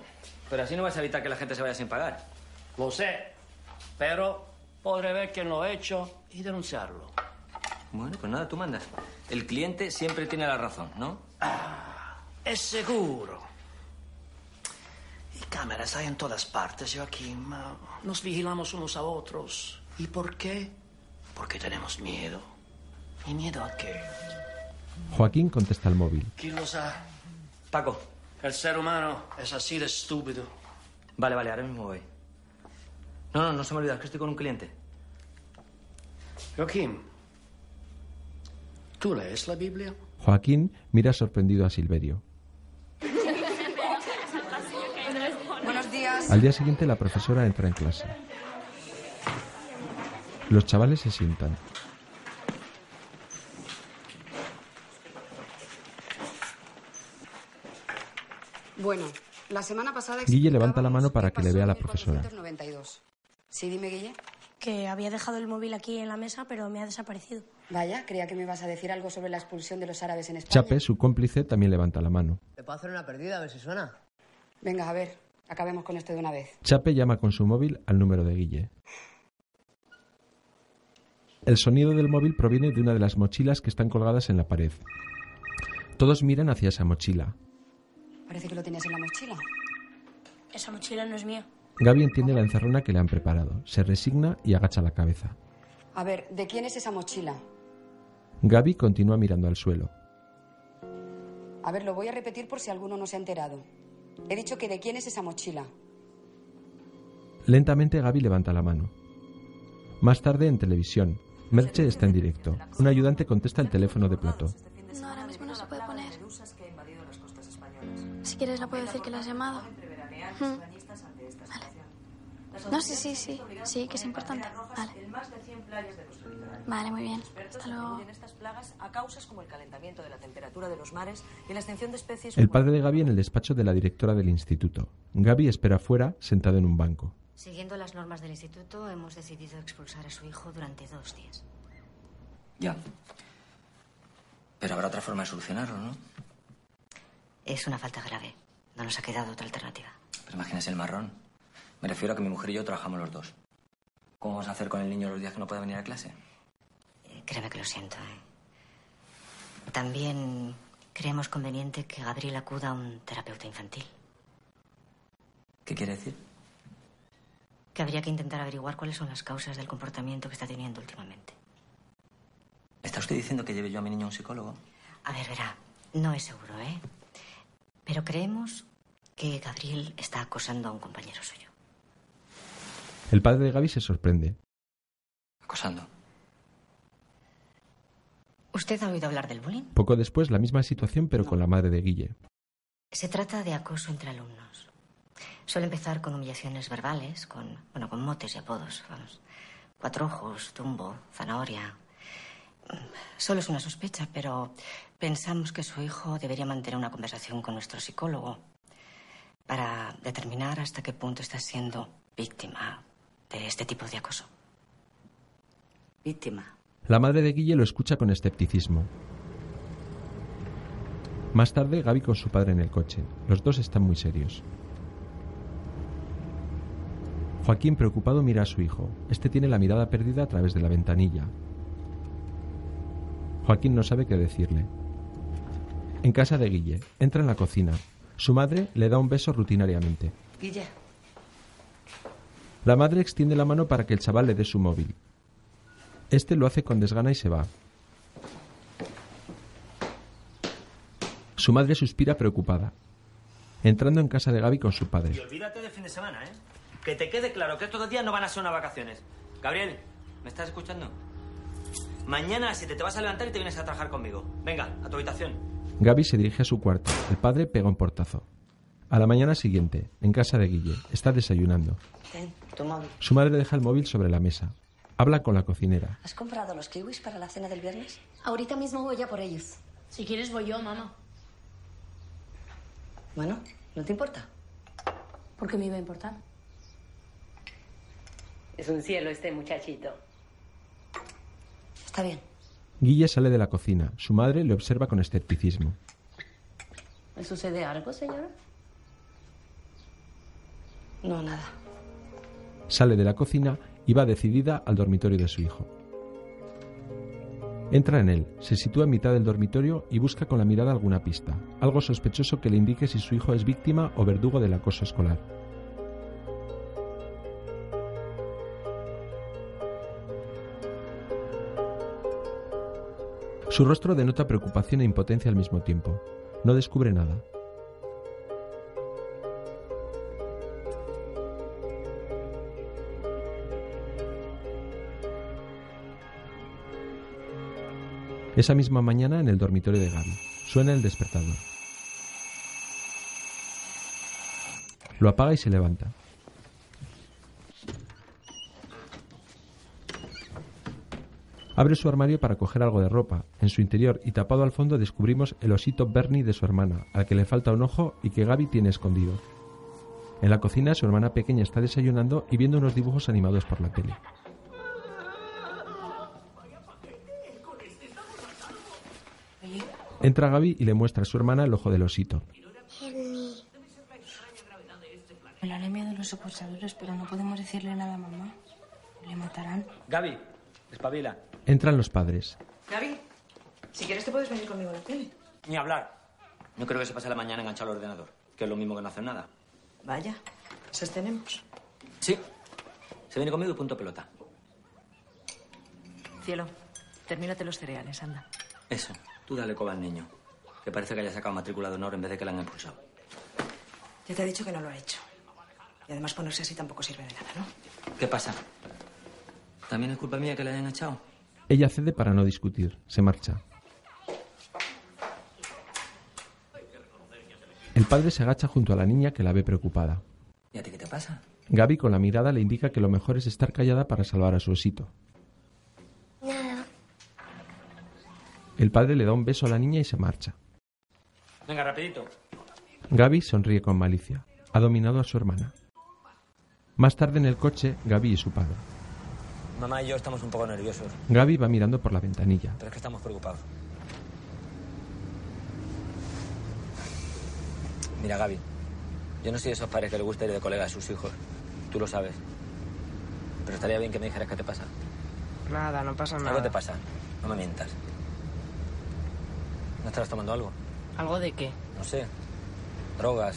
Pero así no vas a evitar que la gente se vaya sin pagar. Lo sé, pero podré ver quién lo ha hecho y denunciarlo. Bueno, pues nada, tú mandas. El cliente siempre tiene la razón, ¿no? Es seguro. Y cámaras hay en todas partes, Joaquín. Ah, Nos vigilamos unos a otros. ¿Y por qué? Porque tenemos miedo. ¿Y miedo a qué? Joaquín contesta al móvil. ¿Quién lo sabe? Paco. El ser humano es así de estúpido. Vale, vale, ahora mismo voy. No, no, no se me olvida, es que estoy con un cliente. Joaquín, ¿tú lees la Biblia? Joaquín mira sorprendido a Silverio. Buenos días. Al día siguiente la profesora entra en clase. Los chavales se sientan. Bueno, la semana pasada... Guille levanta la mano para que le vea a la profesora. 492. Sí, dime, Guille. Que había dejado el móvil aquí en la mesa, pero me ha desaparecido. Vaya, creía que me ibas a decir algo sobre la expulsión de los árabes en España. Chape, su cómplice, también levanta la mano. ¿Te puedo hacer una perdida a ver si suena? Venga, a ver, acabemos con esto de una vez. Chape llama con su móvil al número de Guille. El sonido del móvil proviene de una de las mochilas que están colgadas en la pared. Todos miran hacia esa mochila. Parece que lo tenías en la mochila. Esa mochila no es mía. Gaby entiende la encerrona que le han preparado. Se resigna y agacha la cabeza. A ver, ¿de quién es esa mochila? Gaby continúa mirando al suelo. A ver, lo voy a repetir por si alguno no se ha enterado. He dicho que de quién es esa mochila. Lentamente Gaby levanta la mano. Más tarde en televisión, Merche está en directo. Un ayudante contesta el teléfono de Plato. No, ahora mismo no se puede poner. Si quieres, la puedo decir que la has llamado. Mm. Vale. No, sí, sí, sí. Sí, que es importante. Vale. Vale, muy bien. Hasta luego. El padre de Gaby en el despacho de la directora del instituto. Gaby espera fuera, sentado en un banco. Siguiendo las normas del instituto, hemos decidido expulsar a su hijo durante dos días. Ya. Pero habrá otra forma de solucionarlo, ¿no? Es una falta grave. No nos ha quedado otra alternativa. Pero imagínese el marrón. Me refiero a que mi mujer y yo trabajamos los dos. ¿Cómo vamos a hacer con el niño los días que no pueda venir a clase? Eh, Créeme que lo siento. ¿eh? También creemos conveniente que Gabriel acuda a un terapeuta infantil. ¿Qué quiere decir? Que habría que intentar averiguar cuáles son las causas del comportamiento que está teniendo últimamente. ¿Está usted diciendo que lleve yo a mi niño a un psicólogo? A ver, verá, no es seguro, ¿eh? Pero creemos que Gabriel está acosando a un compañero suyo. El padre de Gaby se sorprende. Acosando. ¿Usted ha oído hablar del bullying? Poco después, la misma situación, pero con la madre de Guille. Se trata de acoso entre alumnos. Suele empezar con humillaciones verbales, con, bueno, con motes y apodos. Vamos. Cuatro ojos, tumbo, zanahoria. Solo es una sospecha, pero pensamos que su hijo debería mantener una conversación con nuestro psicólogo para determinar hasta qué punto está siendo víctima de este tipo de acoso. Víctima. La madre de Guille lo escucha con escepticismo. Más tarde, Gaby con su padre en el coche. Los dos están muy serios. Joaquín, preocupado, mira a su hijo. Este tiene la mirada perdida a través de la ventanilla. Joaquín no sabe qué decirle. En casa de Guille, entra en la cocina. Su madre le da un beso rutinariamente. Guille. La madre extiende la mano para que el chaval le dé su móvil. Este lo hace con desgana y se va. Su madre suspira preocupada. Entrando en casa de Gaby con su padre. Y olvídate de fin de semana, ¿eh? Que te quede claro que estos dos días no van a ser unas vacaciones. Gabriel, ¿me estás escuchando? Mañana a las 7 te vas a levantar y te vienes a trabajar conmigo. Venga, a tu habitación. Gaby se dirige a su cuarto. El padre pega un portazo. A la mañana siguiente, en casa de Guille, está desayunando. Ten, tu móvil. Su madre deja el móvil sobre la mesa. Habla con la cocinera. ¿Has comprado los kiwis para la cena del viernes? Ahorita mismo voy a por ellos. Si quieres voy yo, mamá. Bueno, ¿no te importa? ¿Por qué me iba a importar? Es un cielo este muchachito. Está bien. Guille sale de la cocina. Su madre le observa con escepticismo. ¿Me sucede algo, señora? No, nada. Sale de la cocina y va decidida al dormitorio de su hijo. Entra en él, se sitúa en mitad del dormitorio y busca con la mirada alguna pista, algo sospechoso que le indique si su hijo es víctima o verdugo del acoso escolar. Su rostro denota preocupación e impotencia al mismo tiempo. No descubre nada. Esa misma mañana en el dormitorio de Gaby. Suena el despertador. Lo apaga y se levanta. Abre su armario para coger algo de ropa. En su interior y tapado al fondo descubrimos el osito Bernie de su hermana, al que le falta un ojo y que Gaby tiene escondido. En la cocina su hermana pequeña está desayunando y viendo unos dibujos animados por la tele. Entra Gaby y le muestra a su hermana el ojo del osito. La anemia de los secuestradores, pero no podemos decirle nada a mamá. Le matarán. Gaby, espabila. Entran los padres. Gaby, si quieres te puedes venir conmigo a la tele. Ni hablar. No creo que se pase la mañana enganchado al ordenador, que es lo mismo que no hacer nada. Vaya, esas tenemos. Sí. Se viene conmigo y punto pelota. Cielo, termínate los cereales, anda. Eso. Tú dale coba al niño. Que parece que haya sacado matrícula de honor en vez de que la han expulsado. Ya te he dicho que no lo ha hecho. Y además ponerse así tampoco sirve de nada, ¿no? ¿Qué pasa? ¿También es culpa mía que le hayan echado? Ella cede para no discutir. Se marcha. El padre se agacha junto a la niña que la ve preocupada. ¿Y a ti qué te pasa? Gaby con la mirada le indica que lo mejor es estar callada para salvar a su osito. Nada. El padre le da un beso a la niña y se marcha. Venga, rapidito. Gaby sonríe con malicia. Ha dominado a su hermana. Más tarde en el coche, Gaby y su padre. Mamá y yo estamos un poco nerviosos, Gaby va mirando por la ventanilla. pero es que estamos preocupados. Mira, Gaby, yo no soy de esos padres que le gusta ir de colega a sus hijos. Tú lo sabes. Pero estaría bien que me dijeras qué te pasa. Nada, no pasa nada. Algo te pasa. No me mientas. ¿No estarás tomando algo? ¿Algo de qué? No sé. Drogas.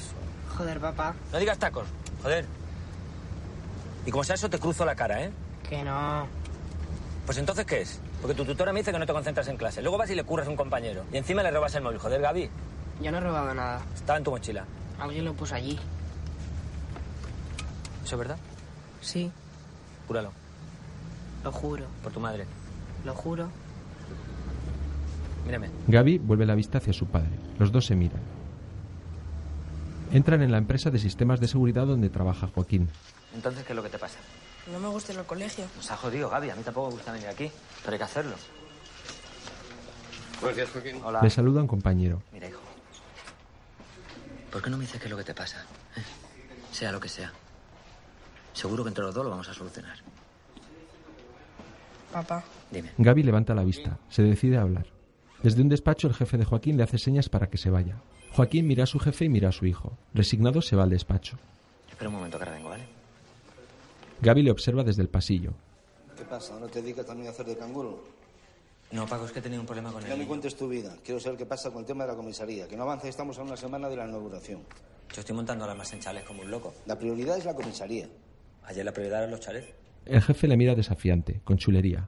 Joder, papá. No digas tacos. Joder. Y como sea eso, te cruzo la cara, ¿eh? Que no. Pues entonces, ¿qué es? Porque tu tutora me dice que no te concentras en clase. Luego vas y le curras a un compañero. Y encima le robas el móvil. Joder, Gaby. Yo no he robado nada. Estaba en tu mochila. Alguien lo puso allí. ¿Eso es verdad? Sí, Júralo. lo juro. Por tu madre. Lo juro. Mírame. Gaby vuelve la vista hacia su padre. Los dos se miran. Entran en la empresa de sistemas de seguridad donde trabaja Joaquín. Entonces, ¿qué es lo que te pasa? No me gusta ir al colegio. Nos ha jodido, Gaby. A mí tampoco me gusta venir aquí. Pero hay que hacerlo. Buenos días, Joaquín. Hola. Le saluda un compañero. Mira, hijo. ¿Por qué no me dices qué es lo que te pasa? ¿Eh? Sea lo que sea. Seguro que entre los dos lo vamos a solucionar. Papá. Dime. Gaby levanta la vista. Se decide a hablar. Desde un despacho, el jefe de Joaquín le hace señas para que se vaya. Joaquín mira a su jefe y mira a su hijo. Resignado, se va al despacho. Espera un momento que ahora vengo, ¿vale? Gaby le observa desde el pasillo. ¿Qué pasa? ¿No te dedicas también a hacer de canguro? No, Paco, es que he tenido un problema con Ya me él. cuentes tu vida. Quiero saber qué pasa con el tema de la comisaría. Que no avance, estamos a una semana de la inauguración. Yo estoy montando alarmas en chales como un loco. La prioridad es la comisaría. Ayer la prioridad eran los chales. El jefe le mira desafiante, con chulería.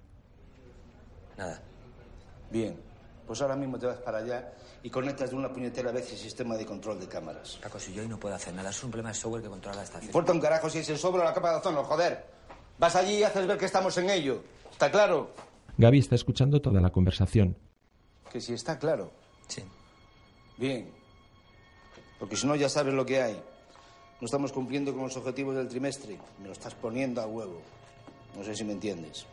Nada. Bien. Pues ahora mismo te vas para allá y conectas de una puñetera vez el sistema de control de cámaras. Paco, si yo hoy no puedo hacer nada, es un problema de software que controla la estación. Importa un carajo si es el sobre o la capa de ozono, joder. Vas allí y haces ver que estamos en ello. ¿Está claro? Gaby está escuchando toda la conversación. Que si está claro. Sí. Bien. Porque si no, ya sabes lo que hay. No estamos cumpliendo con los objetivos del trimestre. Me lo estás poniendo a huevo. No sé si me entiendes.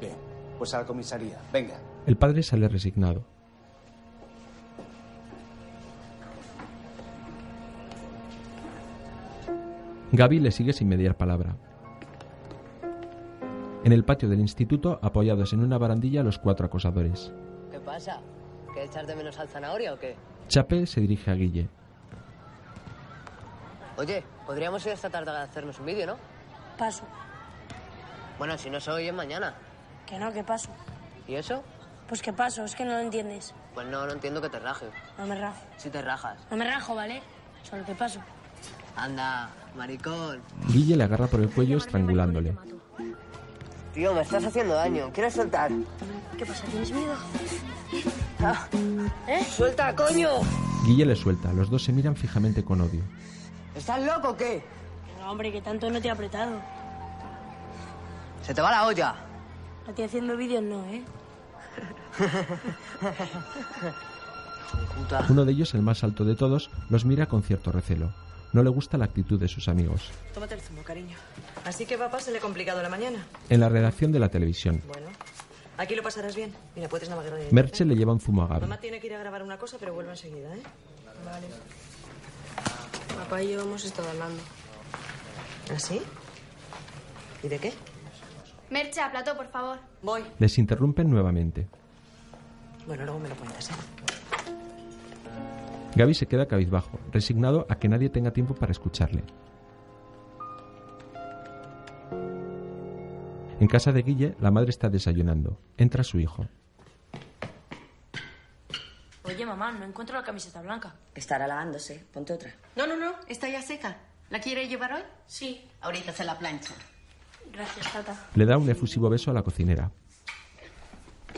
Bien. Pues a la comisaría. Venga. El padre sale resignado. Gaby le sigue sin mediar palabra. En el patio del instituto, apoyados en una barandilla, los cuatro acosadores. ¿Qué pasa? ¿Que echas de menos al zanahoria o qué? Chape se dirige a Guille. Oye, podríamos ir esta tarde a hacernos un vídeo, ¿no? Paso. Bueno, si no se oye, mañana. Que no, que paso. ¿Y eso? Pues que paso, es que no lo entiendes. Pues no, no entiendo que te rajes. No me rajo. Si te rajas. No me rajo, ¿vale? Solo que paso. Anda, maricón. Guille le agarra por el cuello estrangulándole. Tío, me estás haciendo daño. ¿Quieres soltar? ¿Qué pasa? ¿Tienes miedo? Ah, ¿Eh? ¡Suelta, coño! Guille le suelta, los dos se miran fijamente con odio. ¿Estás loco o qué? No, hombre, que tanto no te he apretado. Se te va la olla. A ti haciendo vídeos no, ¿eh? Uno de ellos, el más alto de todos, los mira con cierto recelo. No le gusta la actitud de sus amigos. Tómate el zumo, cariño. Así que papá se le ha complicado la mañana. En la redacción de la televisión, Bueno, aquí lo pasarás bien. Mira, puedes navegar de Merche le lleva un zumo a Gaby. Mamá tiene que ir a grabar una cosa, pero vuelve enseguida, ¿eh? Vale. Papá y yo hemos estado hablando. ¿Ah, sí? ¿Y de qué? Mercha, plató, por favor. Voy. Les interrumpen nuevamente. Bueno, luego me lo cuentas, ¿eh? Gaby se queda cabizbajo, resignado a que nadie tenga tiempo para escucharle. En casa de Guille, la madre está desayunando. Entra su hijo. Oye, mamá, no encuentro la camiseta blanca. Estará lavándose. Ponte otra. No, no, no, está ya seca. ¿La quiere llevar hoy? Sí. Ahorita se la plancha. Gracias, tata. Le da un efusivo beso a la cocinera.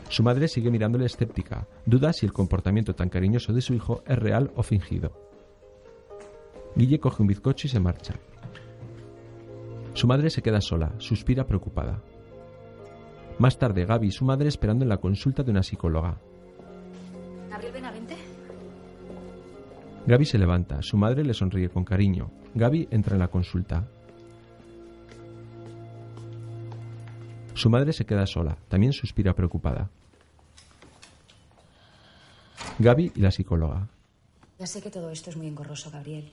Su madre sigue mirándole escéptica. Duda si el comportamiento tan cariñoso de su hijo es real o fingido. Guille coge un bizcocho y se marcha. Su madre se queda sola, suspira preocupada. Más tarde, Gaby y su madre esperando en la consulta de una psicóloga. Gabriel Benavente. Gaby se levanta, su madre le sonríe con cariño. Gaby entra en la consulta. Su madre se queda sola, también suspira preocupada. Gaby y la psicóloga. Ya sé que todo esto es muy engorroso, Gabriel,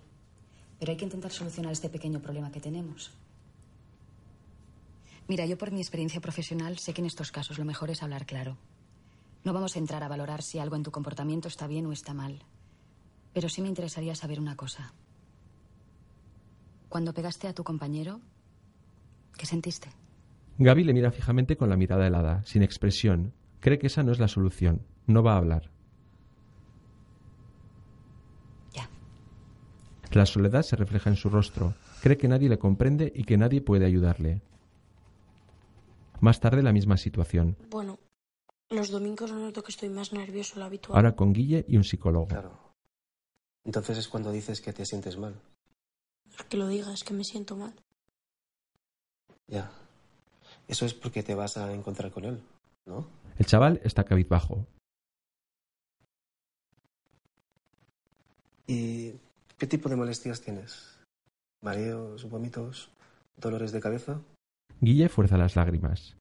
pero hay que intentar solucionar este pequeño problema que tenemos. Mira, yo por mi experiencia profesional sé que en estos casos lo mejor es hablar claro. No vamos a entrar a valorar si algo en tu comportamiento está bien o está mal, pero sí me interesaría saber una cosa. Cuando pegaste a tu compañero, ¿qué sentiste? Gaby le mira fijamente con la mirada helada, sin expresión. Cree que esa no es la solución. No va a hablar. Ya. La soledad se refleja en su rostro. Cree que nadie le comprende y que nadie puede ayudarle. Más tarde la misma situación. Bueno, los domingos noto que estoy más nervioso de lo habitual. Ahora con Guille y un psicólogo. Entonces es cuando dices que te sientes mal. Es que lo digas, es que me siento mal. Ya. Eso es porque te vas a encontrar con él, ¿no? El chaval está cabizbajo. ¿Y qué tipo de molestias tienes? ¿Mareos, vómitos, dolores de cabeza? Guille fuerza las lágrimas.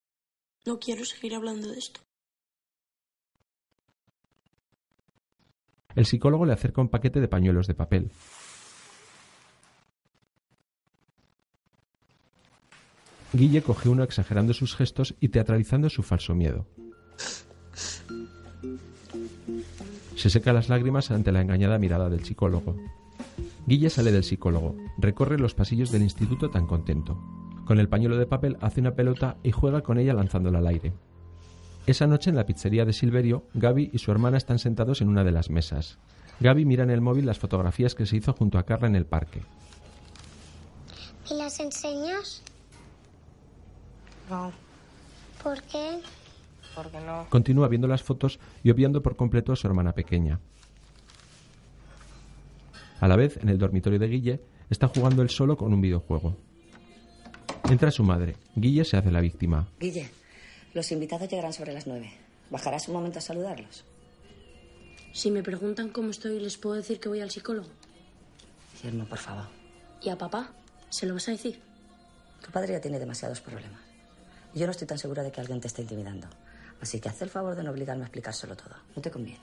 No quiero seguir hablando de esto. El psicólogo le acerca un paquete de pañuelos de papel. Guille coge uno exagerando sus gestos y teatralizando su falso miedo. Se seca las lágrimas ante la engañada mirada del psicólogo. Guille sale del psicólogo, recorre los pasillos del instituto tan contento. Con el pañuelo de papel hace una pelota y juega con ella lanzándola al aire. Esa noche en la pizzería de Silverio, Gaby y su hermana están sentados en una de las mesas. Gaby mira en el móvil las fotografías que se hizo junto a Carla en el parque. ¿Y las enseñas? No, ¿Por qué? porque no. Continúa viendo las fotos y obviando por completo a su hermana pequeña. A la vez, en el dormitorio de Guille, está jugando él solo con un videojuego. Entra su madre. Guille se hace la víctima. Guille, los invitados llegarán sobre las nueve. ¿Bajarás un momento a saludarlos? Si me preguntan cómo estoy, les puedo decir que voy al psicólogo. Guillermo, por favor. ¿Y a papá? ¿Se lo vas a decir? Tu padre ya tiene demasiados problemas. Yo no estoy tan segura de que alguien te esté intimidando. Así que haz el favor de no obligarme a explicárselo todo. No te conviene.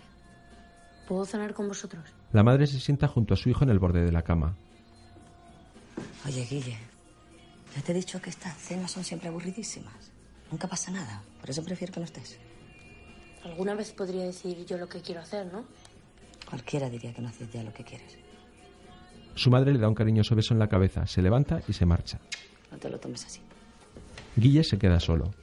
¿Puedo cenar con vosotros? La madre se sienta junto a su hijo en el borde de la cama. Oye, Guille, ya te he dicho que estas cenas son siempre aburridísimas. Nunca pasa nada. Por eso prefiero que no estés. Alguna vez podría decir yo lo que quiero hacer, ¿no? Cualquiera diría que no haces ya lo que quieres. Su madre le da un cariñoso beso en la cabeza, se levanta y se marcha. No te lo tomes así. Guille se queda solo.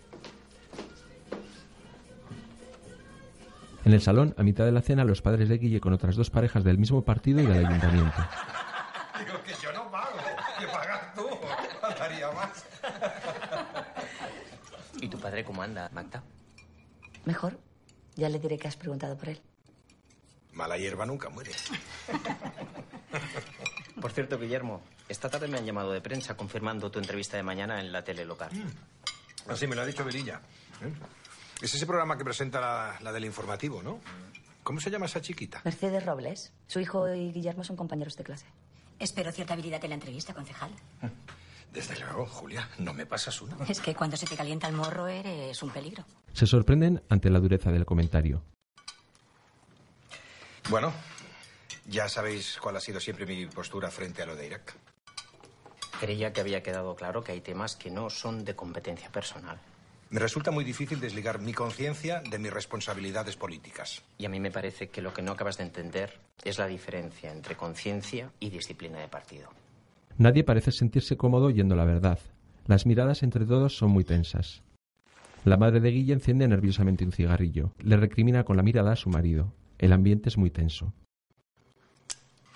En el salón, a mitad de la cena, los padres de Guille con otras dos parejas del mismo partido y del ayuntamiento. Digo que yo no pago, que pagas tú. Faltaría más. ¿Y tu padre cómo anda, Magda? Mejor. Ya le diré que has preguntado por él. Mala hierba nunca muere. Por cierto, Guillermo, esta tarde me han llamado de prensa confirmando tu entrevista de mañana en la tele local. Así me lo ha dicho Velilla. ¿eh? Es ese programa que presenta la, la del informativo, ¿no? ¿Cómo se llama esa chiquita? Mercedes Robles. Su hijo y Guillermo son compañeros de clase. Espero cierta habilidad en la entrevista, concejal. Desde luego, Julia, no me pasas una. Es que cuando se te calienta el morro eres un peligro. Se sorprenden ante la dureza del comentario. Bueno, ya sabéis cuál ha sido siempre mi postura frente a lo de Irak. Creía que había quedado claro que hay temas que no son de competencia personal. Me resulta muy difícil desligar mi conciencia de mis responsabilidades políticas. Y a mí me parece que lo que no acabas de entender es la diferencia entre conciencia y disciplina de partido. Nadie parece sentirse cómodo oyendo la verdad. Las miradas entre todos son muy tensas. La madre de Guille enciende nerviosamente un cigarrillo. Le recrimina con la mirada a su marido. El ambiente es muy tenso.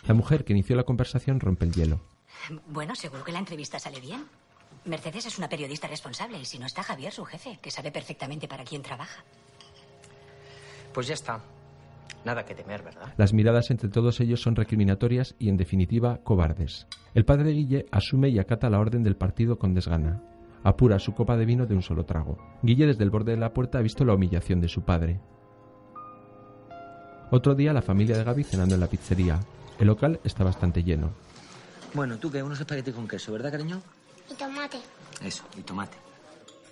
La mujer que inició la conversación rompe el hielo. Bueno, seguro que la entrevista sale bien. Mercedes es una periodista responsable y si no está Javier, su jefe, que sabe perfectamente para quién trabaja. Pues ya está. Nada que temer, ¿verdad? Las miradas entre todos ellos son recriminatorias y, en definitiva, cobardes. El padre de Guille asume y acata la orden del partido con desgana. Apura su copa de vino de un solo trago. Guille desde el borde de la puerta ha visto la humillación de su padre. Otro día la familia de Gaby cenando en la pizzería. El local está bastante lleno. Bueno, tú que unos espaguetis con queso, ¿verdad, cariño? Y tomate. Eso, y tomate.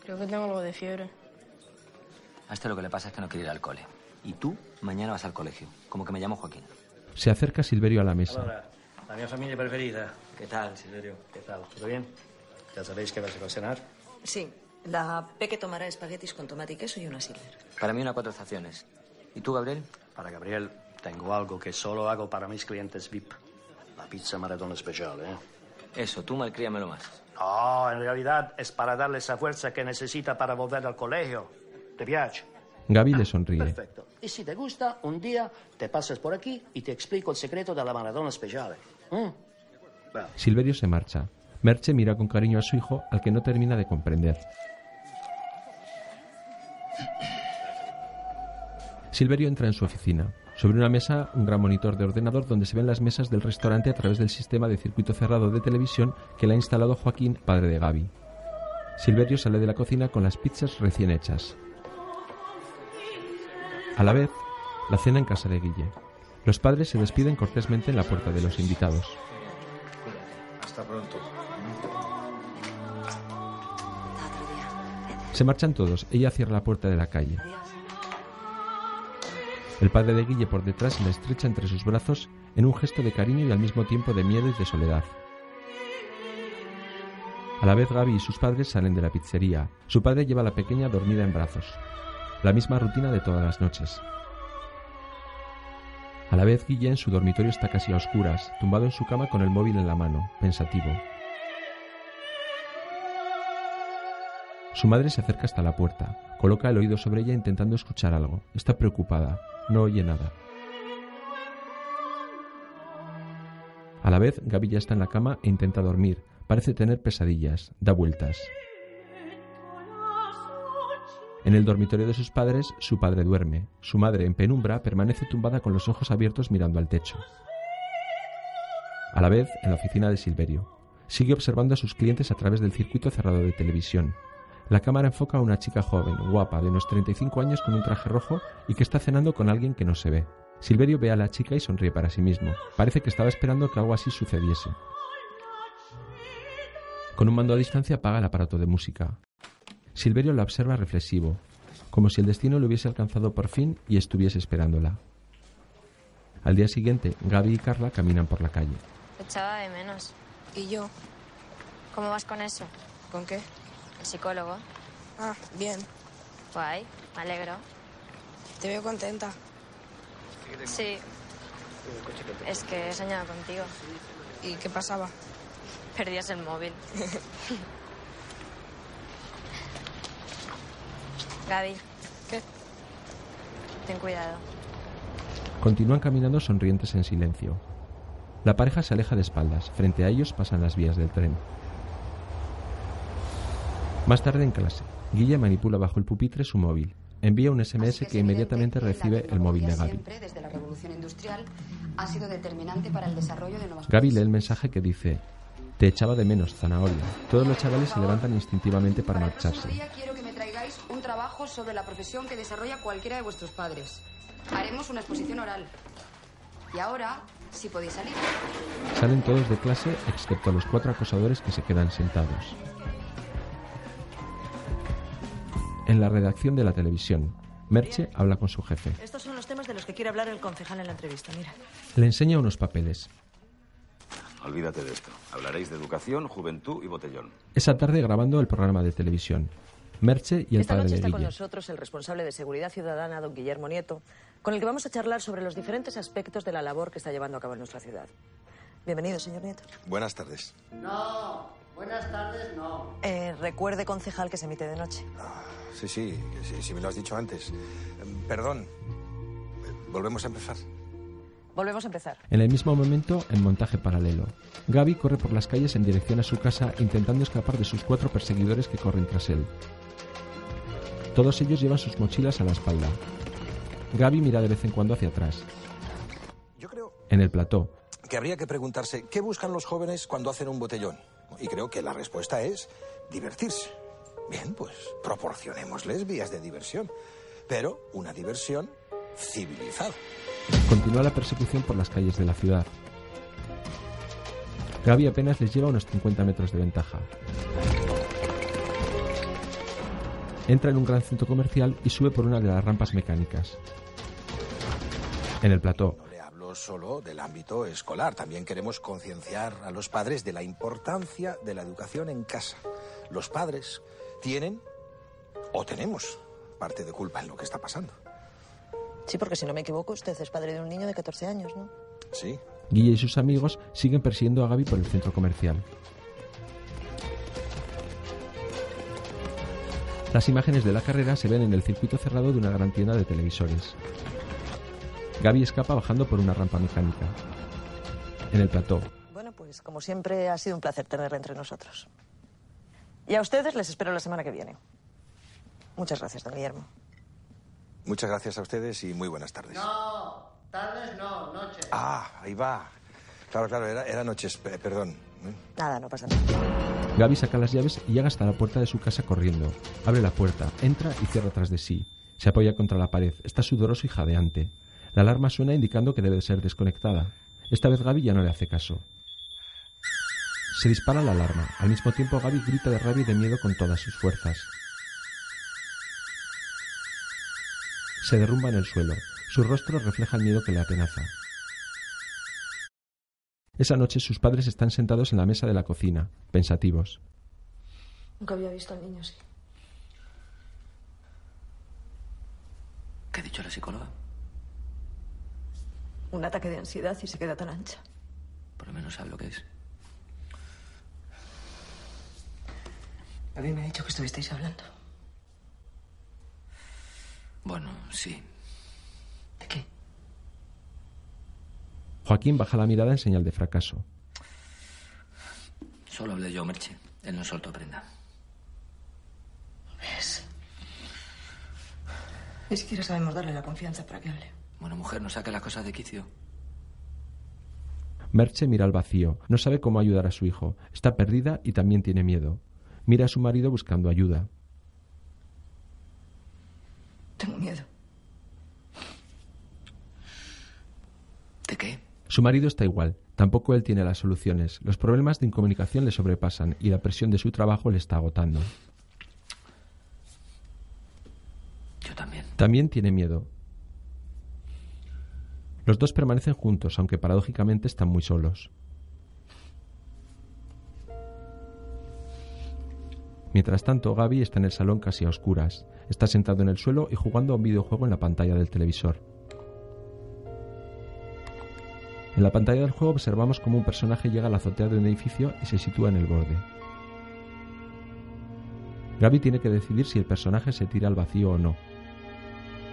Creo que tengo algo de fiebre. A este lo que le pasa es que no quiere ir al cole. Y tú mañana vas al colegio. Como que me llamo Joaquín. Se acerca Silverio a la mesa. Allora, la mia famiglia preferita. ¿Qué tal, Silverio? ¿Qué tal? ¿Todo bien? ¿Ya sabéis qué vas a cocinar? Sí, la Peque tomará espaguetis con tomate y queso y una silver. Para mí una cuatro estaciones. ¿Y tú, Gabriel? Para Gabriel tengo algo que solo hago para mis clientes VIP. La pizza maratón especial, ¿eh? Eso, tú malcríamelo más. No, en realidad es para darle esa fuerza que necesita para volver al colegio. ¿Te piace? Gaby le sonríe. Perfecto. Y si te gusta, un día te pasas por aquí y te explico el secreto de la maratón especial. ¿Mm? Silverio se marcha. Merche mira con cariño a su hijo, al que no termina de comprender. Silverio entra en su oficina. Sobre una mesa, un gran monitor de ordenador donde se ven las mesas del restaurante a través del sistema de circuito cerrado de televisión que le ha instalado Joaquín, padre de Gaby. Silverio sale de la cocina con las pizzas recién hechas. A la vez, la cena en casa de Guille. Los padres se despiden cortésmente en la puerta de los invitados. Hasta pronto. Se marchan todos. Ella cierra la puerta de la calle. El padre de Guille por detrás la estrecha entre sus brazos en un gesto de cariño y al mismo tiempo de miedo y de soledad. A la vez Gaby y sus padres salen de la pizzería. Su padre lleva a la pequeña dormida en brazos. La misma rutina de todas las noches. A la vez Guille en su dormitorio está casi a oscuras, tumbado en su cama con el móvil en la mano, pensativo. Su madre se acerca hasta la puerta, coloca el oído sobre ella intentando escuchar algo. Está preocupada, no oye nada. A la vez, Gaby está en la cama e intenta dormir. Parece tener pesadillas, da vueltas. En el dormitorio de sus padres, su padre duerme. Su madre, en penumbra, permanece tumbada con los ojos abiertos mirando al techo. A la vez, en la oficina de Silverio, sigue observando a sus clientes a través del circuito cerrado de televisión. La cámara enfoca a una chica joven, guapa, de unos 35 años con un traje rojo y que está cenando con alguien que no se ve. Silverio ve a la chica y sonríe para sí mismo. Parece que estaba esperando que algo así sucediese. Con un mando a distancia apaga el aparato de música. Silverio la observa reflexivo, como si el destino le hubiese alcanzado por fin y estuviese esperándola. Al día siguiente, Gaby y Carla caminan por la calle. Te echaba de menos. ¿Y yo? ¿Cómo vas con eso? ¿Con qué? El psicólogo. Ah, bien. Guay, me alegro. Te veo contenta. Sí. Es que he soñado contigo. ¿Y qué pasaba? Perdías el móvil. Gaby. ¿Qué? Ten cuidado. Continúan caminando sonrientes en silencio. La pareja se aleja de espaldas. Frente a ellos pasan las vías del tren. Más tarde en clase, Guille manipula bajo el pupitre su móvil. Envía un SMS que inmediatamente recibe el móvil de Gaby. Siempre, desde la revolución industrial, ha sido determinante para el desarrollo de nuevas Gaby lee el mensaje que dice: Te echaba de menos, zanahoria. Todos los chavales se levantan instintivamente para marcharse. día quiero que me traigáis un trabajo sobre la profesión que desarrolla cualquiera de vuestros padres. Haremos una exposición oral. Y ahora, si podéis salir. Salen todos de clase excepto los cuatro acosadores que se quedan sentados. En la redacción de la televisión, Merche habla con su jefe. Estos son los temas de los que quiere hablar el concejal en la entrevista. Mira. Le enseña unos papeles. Olvídate de esto. Hablaréis de educación, juventud y botellón. Esa tarde grabando el programa de televisión. Merche y el Esta padre noche de está con Guille. nosotros el responsable de Seguridad Ciudadana, don Guillermo Nieto, con el que vamos a charlar sobre los diferentes aspectos de la labor que está llevando a cabo en nuestra ciudad. Bienvenido, señor Nieto. Buenas tardes. No, buenas tardes, no. Eh, recuerde, concejal, que se emite de noche. Sí, sí, sí, sí me lo has dicho antes. Perdón. Volvemos a empezar. Volvemos a empezar. En el mismo momento, en montaje paralelo, Gaby corre por las calles en dirección a su casa intentando escapar de sus cuatro perseguidores que corren tras él. Todos ellos llevan sus mochilas a la espalda. Gaby mira de vez en cuando hacia atrás. Yo creo En el plató, que habría que preguntarse qué buscan los jóvenes cuando hacen un botellón. Y creo que la respuesta es divertirse. Bien, pues proporcionémosles vías de diversión. Pero una diversión civilizada. continúa la persecución por las calles de la ciudad. Gaby apenas les lleva unos 50 metros de ventaja. Entra en un gran centro comercial y sube por una de las rampas mecánicas. En el plató, No le hablo solo del ámbito escolar. También queremos concienciar a los padres de la importancia de la educación en casa. Los padres tienen o tenemos parte de culpa en lo que está pasando. Sí, porque si no me equivoco, usted es padre de un niño de 14 años, ¿no? Sí. Guille y sus amigos siguen persiguiendo a Gaby por el centro comercial. Las imágenes de la carrera se ven en el circuito cerrado de una gran tienda de televisores. Gaby escapa bajando por una rampa mecánica. En el plató, Bueno, pues como siempre ha sido un placer tenerla entre nosotros. Y a ustedes les espero la semana que viene. Muchas gracias, don Guillermo. Muchas gracias a ustedes y muy buenas tardes. No, tardes no, noche. Ah, ahí va. Claro, claro, era, era noches, pe- perdón. Nada, no pasa nada. Gaby saca las llaves y llega hasta la puerta de su casa corriendo. Abre la puerta, entra y cierra tras de sí. Se apoya contra la pared. Está sudoroso y jadeante. La alarma suena indicando que debe de ser desconectada. Esta vez Gaby ya no le hace caso. Se dispara la alarma. Al mismo tiempo Gaby grita de rabia y de miedo con todas sus fuerzas. Se derrumba en el suelo. Su rostro refleja el miedo que le atenaza. Esa noche sus padres están sentados en la mesa de la cocina, pensativos. Nunca había visto al niño así. ¿Qué ha dicho la psicóloga? Un ataque de ansiedad y se queda tan ancha. Por lo menos sabe lo que es. A mí me ha dicho que estuvisteis hablando. Bueno, sí. Joaquín baja la mirada en señal de fracaso. Solo hablé yo, Merche. Él no soltó prenda. ¿Ves? Ni siquiera sabemos darle la confianza para que hable. Bueno, mujer, no saque las cosas de quicio. Merche mira al vacío. No sabe cómo ayudar a su hijo. Está perdida y también tiene miedo. Mira a su marido buscando ayuda. Tengo miedo. ¿De qué? Su marido está igual. Tampoco él tiene las soluciones. Los problemas de incomunicación le sobrepasan y la presión de su trabajo le está agotando. Yo también. También tiene miedo. Los dos permanecen juntos, aunque paradójicamente están muy solos. Mientras tanto, Gaby está en el salón casi a oscuras. Está sentado en el suelo y jugando a un videojuego en la pantalla del televisor. En la pantalla del juego observamos cómo un personaje llega a la azotea de un edificio y se sitúa en el borde. Gaby tiene que decidir si el personaje se tira al vacío o no.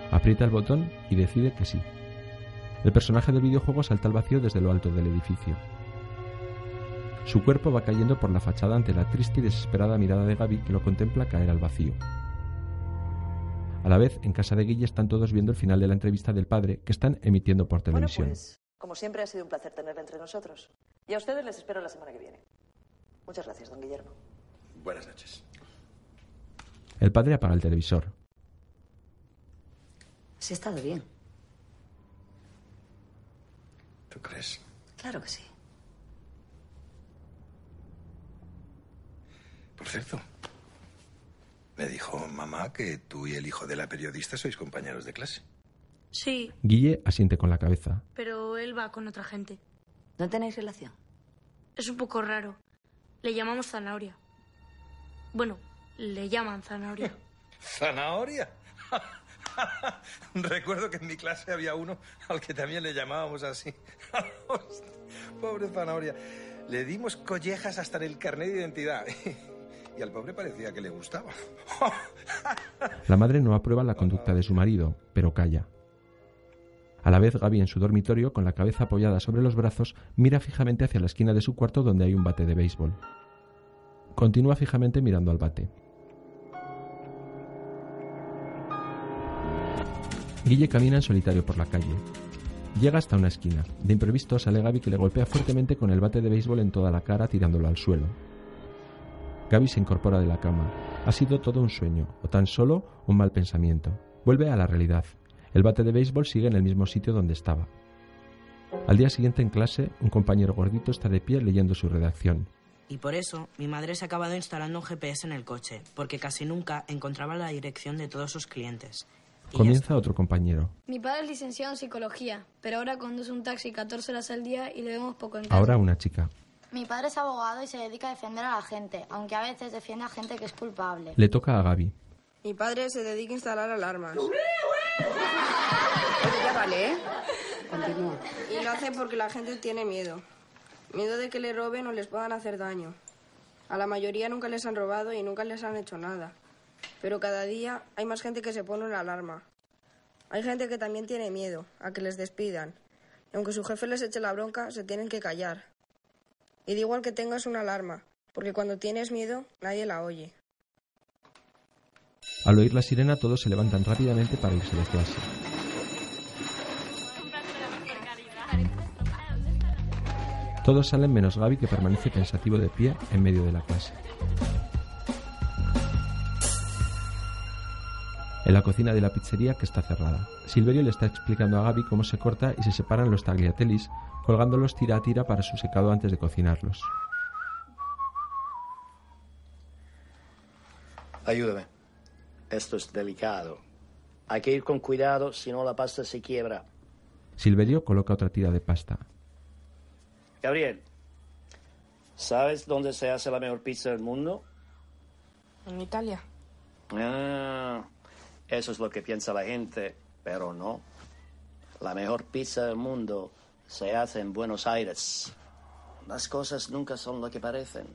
Aprieta el botón y decide que sí. El personaje del videojuego salta al vacío desde lo alto del edificio. Su cuerpo va cayendo por la fachada ante la triste y desesperada mirada de Gaby que lo contempla caer al vacío. A la vez, en casa de Guille están todos viendo el final de la entrevista del padre que están emitiendo por televisión. pues, como siempre, ha sido un placer tenerla entre nosotros. Y a ustedes les espero la semana que viene. Muchas gracias, don Guillermo. Buenas noches. El padre apaga el televisor. Sí, ha estado bien. ¿Tú crees? Claro que sí. Por cierto, me dijo mamá que tú y el hijo de la periodista sois compañeros de clase. Sí, Guille asiente con la cabeza. pero él va con otra gente. ¿No tenéis relación? Es un poco raro. Le llamamos zanahoria. Bueno, le llaman zanahoria. ¿Zanahoria? Recuerdo que en mi clase había uno al que también le llamábamos así. pobre zanahoria. Le dimos collejas hasta en el carnet de identidad. Y al pobre parecía que le gustaba. La madre no aprueba la conducta de su marido, pero calla. A la vez, Gaby en su dormitorio, con la cabeza apoyada sobre los brazos, mira fijamente hacia la esquina de su cuarto donde hay un bate de béisbol. Continúa fijamente mirando al bate. Guille camina en solitario por la calle. Llega hasta una esquina. De imprevisto sale Gaby que le golpea fuertemente con el bate de béisbol en toda la cara tirándolo al suelo. Gaby se incorpora de la cama. Ha sido todo un sueño, o tan solo un mal pensamiento. Vuelve a la realidad. El bate de béisbol sigue en el mismo sitio donde estaba. Al día siguiente en clase, un compañero gordito está de pie leyendo su redacción. Y por eso mi madre se ha acabado instalando un GPS en el coche, porque casi nunca encontraba la dirección de todos sus clientes. Comienza otro compañero. Mi padre es licenciado en psicología, pero ahora conduce un taxi 14 horas al día y le vemos poco en casa. Ahora una chica. Mi padre es abogado y se dedica a defender a la gente, aunque a veces defiende a gente que es culpable. Le toca a Gaby. Mi padre se dedica a instalar alarmas. Oye, ya vale, ¿eh? Continúa. Y lo hace porque la gente tiene miedo. Miedo de que le roben o les puedan hacer daño. A la mayoría nunca les han robado y nunca les han hecho nada. Pero cada día hay más gente que se pone una alarma. Hay gente que también tiene miedo a que les despidan. Y aunque su jefe les eche la bronca, se tienen que callar. Y da igual que tengas una alarma, porque cuando tienes miedo, nadie la oye. Al oír la sirena, todos se levantan rápidamente para irse de clase. Todos salen menos Gaby, que permanece pensativo de pie en medio de la clase. En la cocina de la pizzería, que está cerrada, Silverio le está explicando a Gaby cómo se corta y se separan los tagliatellis, colgándolos tira a tira para su secado antes de cocinarlos. Ayúdame. Esto es delicado. Hay que ir con cuidado, si no la pasta se quiebra. Silverio coloca otra tira de pasta. Gabriel, ¿sabes dónde se hace la mejor pizza del mundo? En Italia. Ah, eso es lo que piensa la gente, pero no. La mejor pizza del mundo se hace en Buenos Aires. Las cosas nunca son lo que parecen.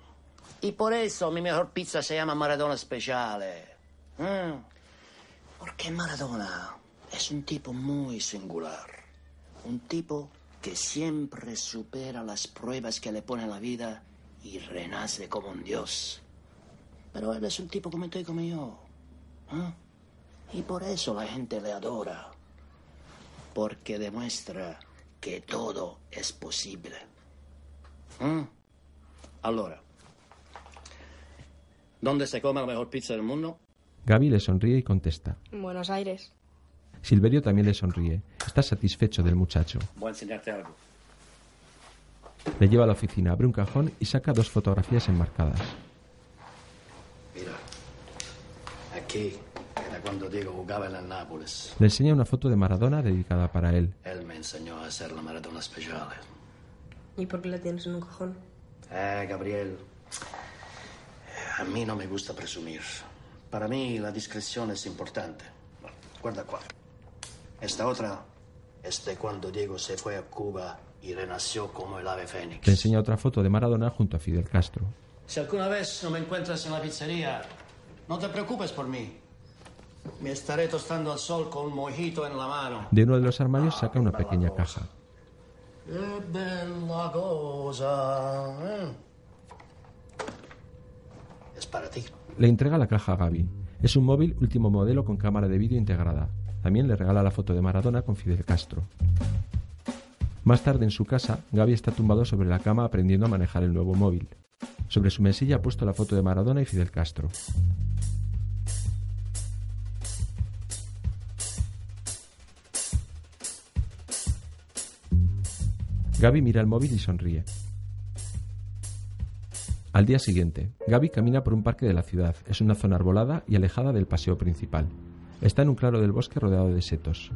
Y por eso mi mejor pizza se llama Maradona Speciale. Mm, Porque Maradona es un tipo muy singular. Un tipo que siempre supera las pruebas que le pone la vida y renace como un dios. Pero él es un tipo como tú y como yo. ¿eh? Y por eso la gente le adora. Porque demuestra que todo es posible. ¿Mm? Allora, ¿dónde se come la mejor pizza del mundo? Gaby le sonríe y contesta. En Buenos Aires. Silverio también le sonríe. Está satisfecho del muchacho. Voy a enseñarte algo. Le lleva a la oficina, abre un cajón y saca dos fotografías enmarcadas. Mira, aquí cuando Diego jugaba en el Nápoles. Le enseña una foto de Maradona dedicada para él. Él me enseñó a hacer la maratona especial. ¿Y por qué la tienes en un cajón? Eh, Gabriel, a mí no me gusta presumir. Para mí la discreción es importante. Bueno, guarda qua. Esta otra es de cuando Diego se fue a Cuba y renació como el ave fénix. Le enseña otra foto de Maradona junto a Fidel Castro. Si alguna vez no me encuentras en la pizzería, no te preocupes por mí. Me estaré tostando al sol con un mojito en la mano. De uno de los armarios saca una pequeña caja. Qué bella cosa. ¿eh? Es para ti. Le entrega la caja a Gaby. Es un móvil último modelo con cámara de vídeo integrada. También le regala la foto de Maradona con Fidel Castro. Más tarde en su casa, Gaby está tumbado sobre la cama aprendiendo a manejar el nuevo móvil. Sobre su mesilla ha puesto la foto de Maradona y Fidel Castro. Gaby mira el móvil y sonríe. Al día siguiente, Gaby camina por un parque de la ciudad. Es una zona arbolada y alejada del paseo principal. Está en un claro del bosque rodeado de setos.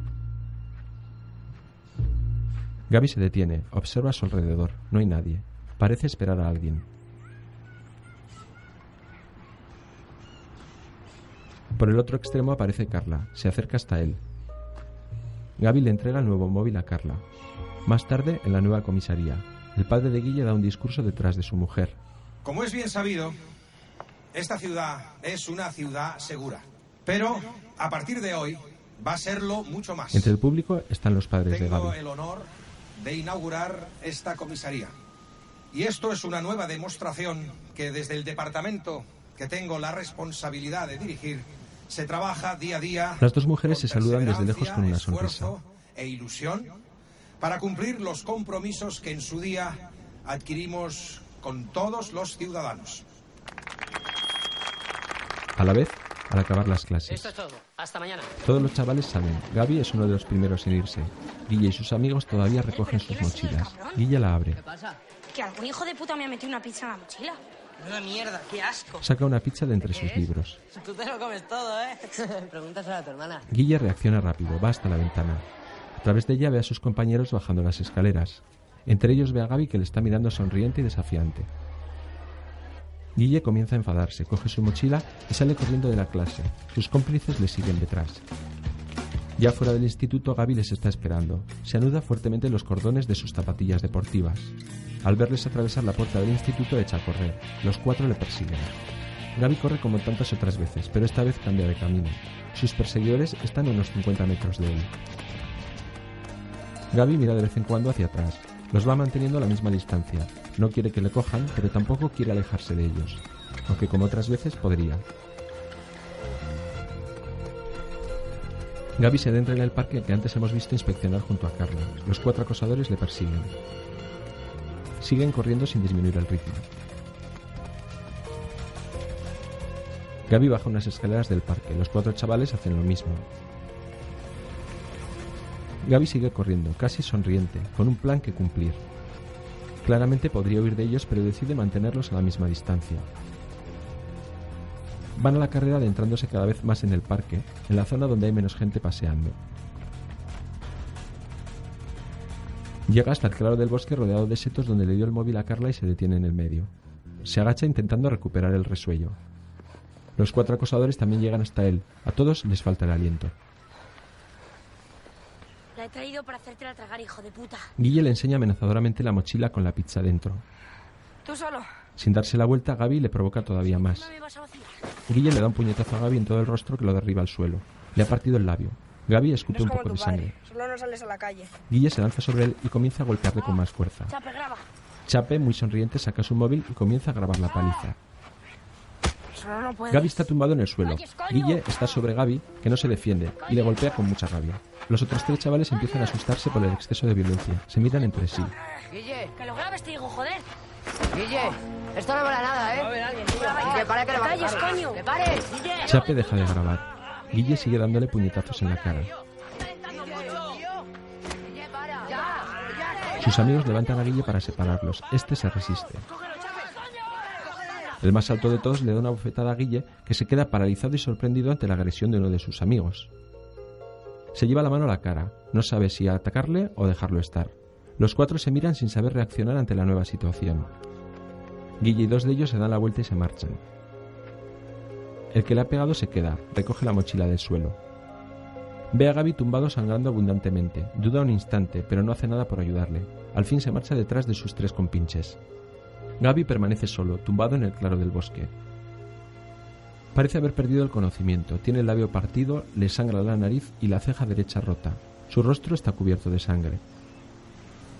Gaby se detiene, observa a su alrededor. No hay nadie. Parece esperar a alguien. Por el otro extremo aparece Carla. Se acerca hasta él. Gaby le entrega el nuevo móvil a Carla. Más tarde, en la nueva comisaría, el padre de Guille da un discurso detrás de su mujer. Como es bien sabido, esta ciudad es una ciudad segura. Pero a partir de hoy va a serlo mucho más. Entre el público están los padres de Tengo Gaby. el honor de inaugurar esta comisaría. Y esto es una nueva demostración que desde el departamento que tengo la responsabilidad de dirigir se trabaja día a día Las dos mujeres se saludan desde lejos con una sonrisa. e ilusión para cumplir los compromisos que en su día adquirimos con todos los ciudadanos. A la vez, al acabar las clases, Esto es todo. Hasta mañana. todos los chavales salen. Gaby es uno de los primeros en irse. Guille y sus amigos todavía recogen sus mochilas. Guille la abre. pasa? Que algún hijo de puta me ha metido una pizza en la mochila. Una mierda, qué asco. Saca una pizza de entre sus libros. Tú te lo comes todo, ¿eh? Pregúntaselo a tu hermana. Guille reacciona rápido, va hasta la ventana. Través de ella ve a sus compañeros bajando las escaleras. Entre ellos ve a Gaby que le está mirando sonriente y desafiante. Guille comienza a enfadarse, coge su mochila y sale corriendo de la clase. Sus cómplices le siguen detrás. Ya fuera del instituto, Gaby les está esperando. Se anuda fuertemente los cordones de sus zapatillas deportivas. Al verles atravesar la puerta del instituto, echa a correr. Los cuatro le persiguen. Gaby corre como tantas otras veces, pero esta vez cambia de camino. Sus perseguidores están a unos 50 metros de él. Gaby mira de vez en cuando hacia atrás. Los va manteniendo a la misma distancia. No quiere que le cojan, pero tampoco quiere alejarse de ellos. Aunque como otras veces podría. Gaby se adentra en el parque que antes hemos visto inspeccionar junto a Carla. Los cuatro acosadores le persiguen. Siguen corriendo sin disminuir el ritmo. Gaby baja unas escaleras del parque. Los cuatro chavales hacen lo mismo. Gaby sigue corriendo, casi sonriente, con un plan que cumplir. Claramente podría huir de ellos, pero decide mantenerlos a la misma distancia. Van a la carrera adentrándose cada vez más en el parque, en la zona donde hay menos gente paseando. Llega hasta el claro del bosque rodeado de setos donde le dio el móvil a Carla y se detiene en el medio. Se agacha intentando recuperar el resuello. Los cuatro acosadores también llegan hasta él. A todos les falta el aliento. La he traído para hacértela tragar, hijo de puta. Guille le enseña amenazadoramente la mochila con la pizza dentro. Tú solo. Sin darse la vuelta, Gaby le provoca todavía más. Guille le da un puñetazo a Gaby en todo el rostro que lo derriba al suelo. Le ha partido el labio. Gaby escupe No un poco de sangre. Solo no sales a la calle. Guille se lanza sobre él y comienza a golpearle con más fuerza. Chape, graba. Chape, muy sonriente, saca su móvil y comienza a grabar la paliza. Solo no. Gaby está tumbado en el suelo. Guille está sobre Gaby, que no se defiende, y le golpea con mucha rabia. Los otros tres chavales empiezan a asustarse por el exceso de violencia. Se miran entre sí. Guille, Que lo grabes, te digo, joder. Guille, esto no mola nada, ¿eh? Va a haber alguien, tío. Y que pare que le va calles, coño. ¡Que pares! Guille. Chape deja de grabar. Guille sigue dándole puñetazos en la cara. Sus amigos levantan a Guille para separarlos. Este se resiste. El más alto de todos le da una bofetada a Guille, que se queda paralizado y sorprendido ante la agresión de uno de sus amigos. Se lleva la mano a la cara. No sabe si atacarle o dejarlo estar. Los cuatro se miran sin saber reaccionar ante la nueva situación. Guille y dos de ellos se dan la vuelta y se marchan. El que le ha pegado se queda, recoge la mochila del suelo. Ve a Gaby tumbado sangrando abundantemente. Duda un instante, pero no hace nada por ayudarle. Al fin se marcha detrás de sus tres compinches. Gaby permanece solo, tumbado en el claro del bosque. Parece haber perdido el conocimiento. Tiene el labio partido, le sangra la nariz y la ceja derecha rota. Su rostro está cubierto de sangre.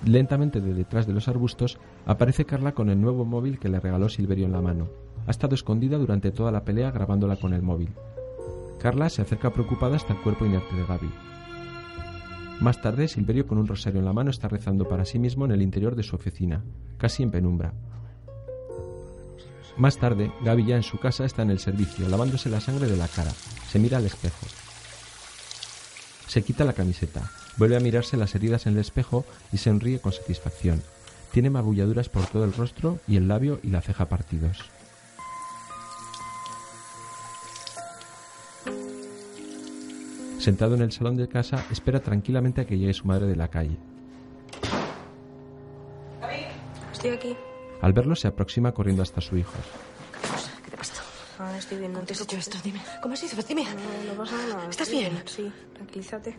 Lentamente de detrás de los arbustos aparece Carla con el nuevo móvil que le regaló Silverio en la mano. Ha estado escondida durante toda la pelea grabándola con el móvil. Carla se acerca preocupada hasta el cuerpo inerte de Gaby. Más tarde, Silverio con un rosario en la mano está rezando para sí mismo en el interior de su oficina, casi en penumbra. Más tarde, Gaby ya en su casa está en el servicio, lavándose la sangre de la cara. Se mira al espejo. Se quita la camiseta, vuelve a mirarse las heridas en el espejo y sonríe con satisfacción. Tiene magulladuras por todo el rostro y el labio y la ceja partidos. Sentado en el salón de casa, espera tranquilamente a que llegue su madre de la calle. Estoy aquí. Al verlo, se aproxima corriendo hasta su hijo. ¿Qué te pasa? Ah, estoy bien. No te has hecho esto? Dime. ¿Cómo has sido? Dime. No, no pasa nada. ¿Estás estoy bien? Sí, tranquilízate.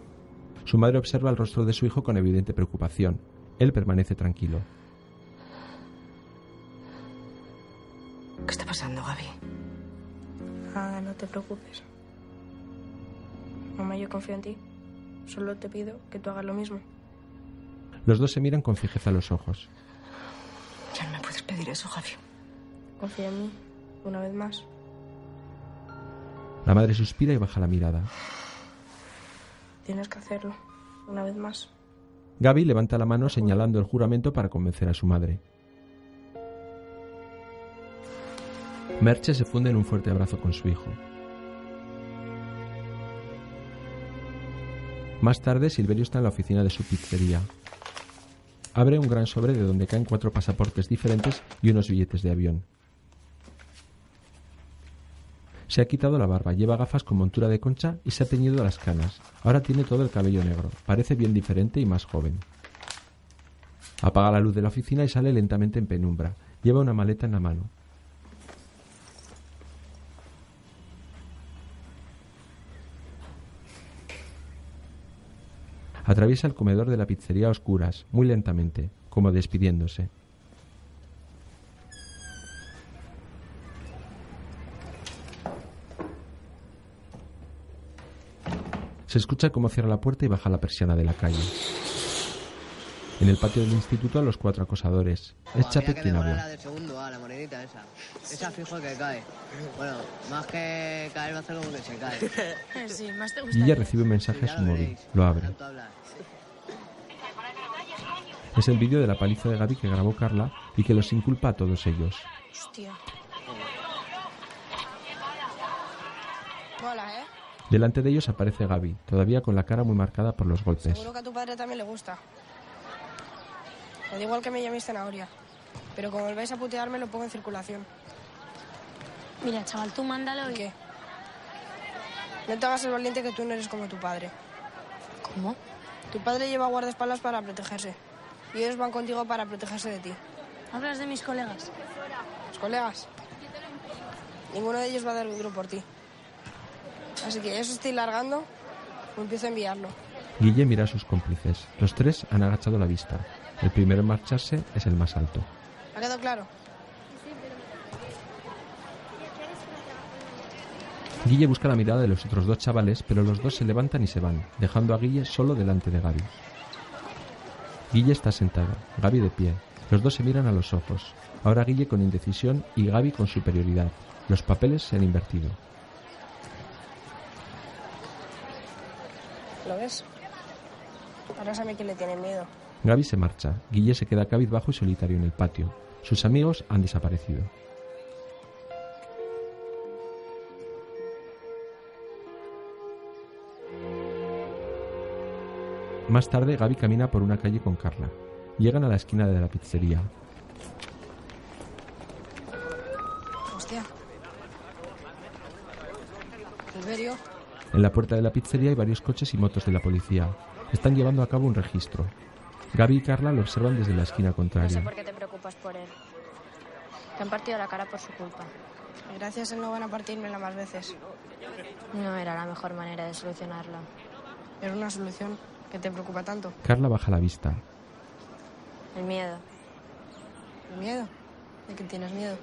Su madre observa el rostro de su hijo con evidente preocupación. Él permanece tranquilo. ¿Qué está pasando, Gaby? Ah, no te preocupes. Mamá, yo confío en ti. Solo te pido que tú hagas lo mismo. Los dos se miran con fijeza a los ojos. Ya no me puedes pedir eso, Javi. Confía en mí, una vez más. La madre suspira y baja la mirada. Tienes que hacerlo, una vez más. Gaby levanta la mano señalando el juramento para convencer a su madre. Merche se funde en un fuerte abrazo con su hijo. Más tarde, Silverio está en la oficina de su pizzería. Abre un gran sobre de donde caen cuatro pasaportes diferentes y unos billetes de avión. Se ha quitado la barba, lleva gafas con montura de concha y se ha teñido las canas. Ahora tiene todo el cabello negro. Parece bien diferente y más joven. Apaga la luz de la oficina y sale lentamente en penumbra. Lleva una maleta en la mano. Atraviesa el comedor de la pizzería a oscuras, muy lentamente, como despidiéndose. Se escucha cómo cierra la puerta y baja la persiana de la calle. En el patio del instituto, los cuatro acosadores. Es Chapek quien habla. de segundo A, la morenita esa. Esa fijo que cae. Bueno, más que caer va a hacer como que se cae. Sí, más te gusta. Guilla recibe un mensaje a su móvil. Lo abre. Es el vídeo de la paliza de Gaby que grabó Carla y que los inculpa a todos ellos. Hostia. Mola, ¿eh? Delante de ellos aparece Gaby, todavía con la cara muy marcada por los golpes. Seguro que a tu padre también le gusta. Me da igual que me llaméis zanahoria. Pero como volváis a putearme, lo pongo en circulación. Mira, chaval, tú mándalo y... ¿Qué? No te hagas el valiente que tú no eres como tu padre. ¿Cómo? Tu padre lleva guardaespaldas para protegerse. Y ellos van contigo para protegerse de ti. Hablas de mis colegas. ¿Los colegas? Ninguno de ellos va a dar duro por ti. Así que ya os estoy largando, o empiezo a enviarlo. Guille mira a sus cómplices. Los tres han agachado la vista. El primero en marcharse es el más alto. ¿Ha quedado claro? Guille busca la mirada de los otros dos chavales, pero los dos se levantan y se van, dejando a Guille solo delante de Gaby. Guille está sentado, Gaby de pie. Los dos se miran a los ojos. Ahora Guille con indecisión y Gaby con superioridad. Los papeles se han invertido. ¿Lo ves? Ahora sabe quién le tiene miedo. Gaby se marcha. Guille se queda cabizbajo y solitario en el patio. Sus amigos han desaparecido. Más tarde, Gaby camina por una calle con Carla. Llegan a la esquina de la pizzería. Hostia. Silverio. En la puerta de la pizzería hay varios coches y motos de la policía. Están llevando a cabo un registro. Gaby y Carla lo observan desde la esquina No sé contraria. por qué te preocupas por él. Te han partido la cara por su culpa. Gracias, él no van a partírmela más veces. No era la mejor manera de solucionarlo. Era una solución que te preocupa tanto. Carla baja la vista. El miedo. ¿El miedo? ¿De qué tienes miedo?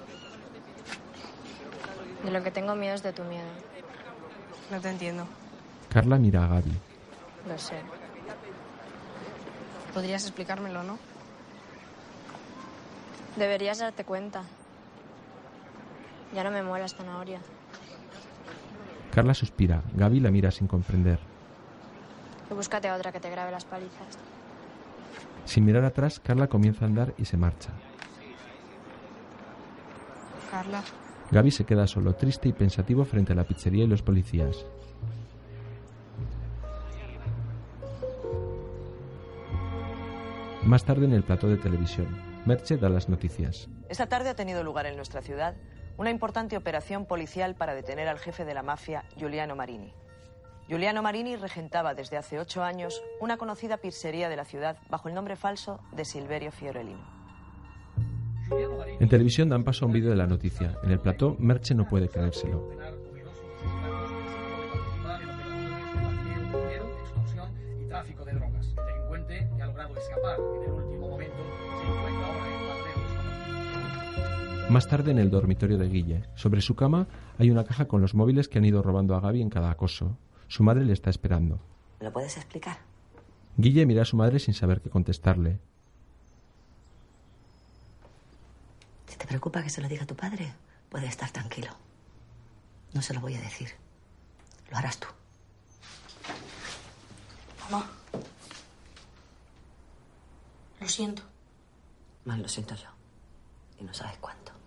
De lo que tengo miedo es de tu miedo. No te entiendo. Carla mira a Gaby. Lo sé. Podrías explicármelo, ¿no? Deberías darte cuenta. Ya no me mola esta zanahoria. Carla suspira. Gaby la mira sin comprender. Y búscate otra que te grabe las palizas. Sin mirar atrás, Carla comienza a andar y se marcha. Carla. Gaby se queda solo, triste y pensativo frente a la pizzería y los policías. Más tarde en el plató de televisión, Merche da las noticias. Esta tarde ha tenido lugar en nuestra ciudad una importante operación policial para detener al jefe de la mafia, Giuliano Marini. Giuliano Marini regentaba desde hace ocho años una conocida pizzería de la ciudad bajo el nombre falso de Silverio Fiorellino. En televisión dan paso a un vídeo de la noticia. En el plató, Merche no puede creérselo. de drogas. El delincuente que ha logrado escapar Más tarde en el dormitorio de Guille. Sobre su cama hay una caja con los móviles que han ido robando a Gaby en cada acoso. Su madre le está esperando. ¿Me lo puedes explicar? Guille mira a su madre sin saber qué contestarle. Si te preocupa que se lo diga a tu padre, puedes estar tranquilo. No se lo voy a decir. Lo harás tú. Mamá. Lo siento. Más lo siento yo. Y no sabes cuánto.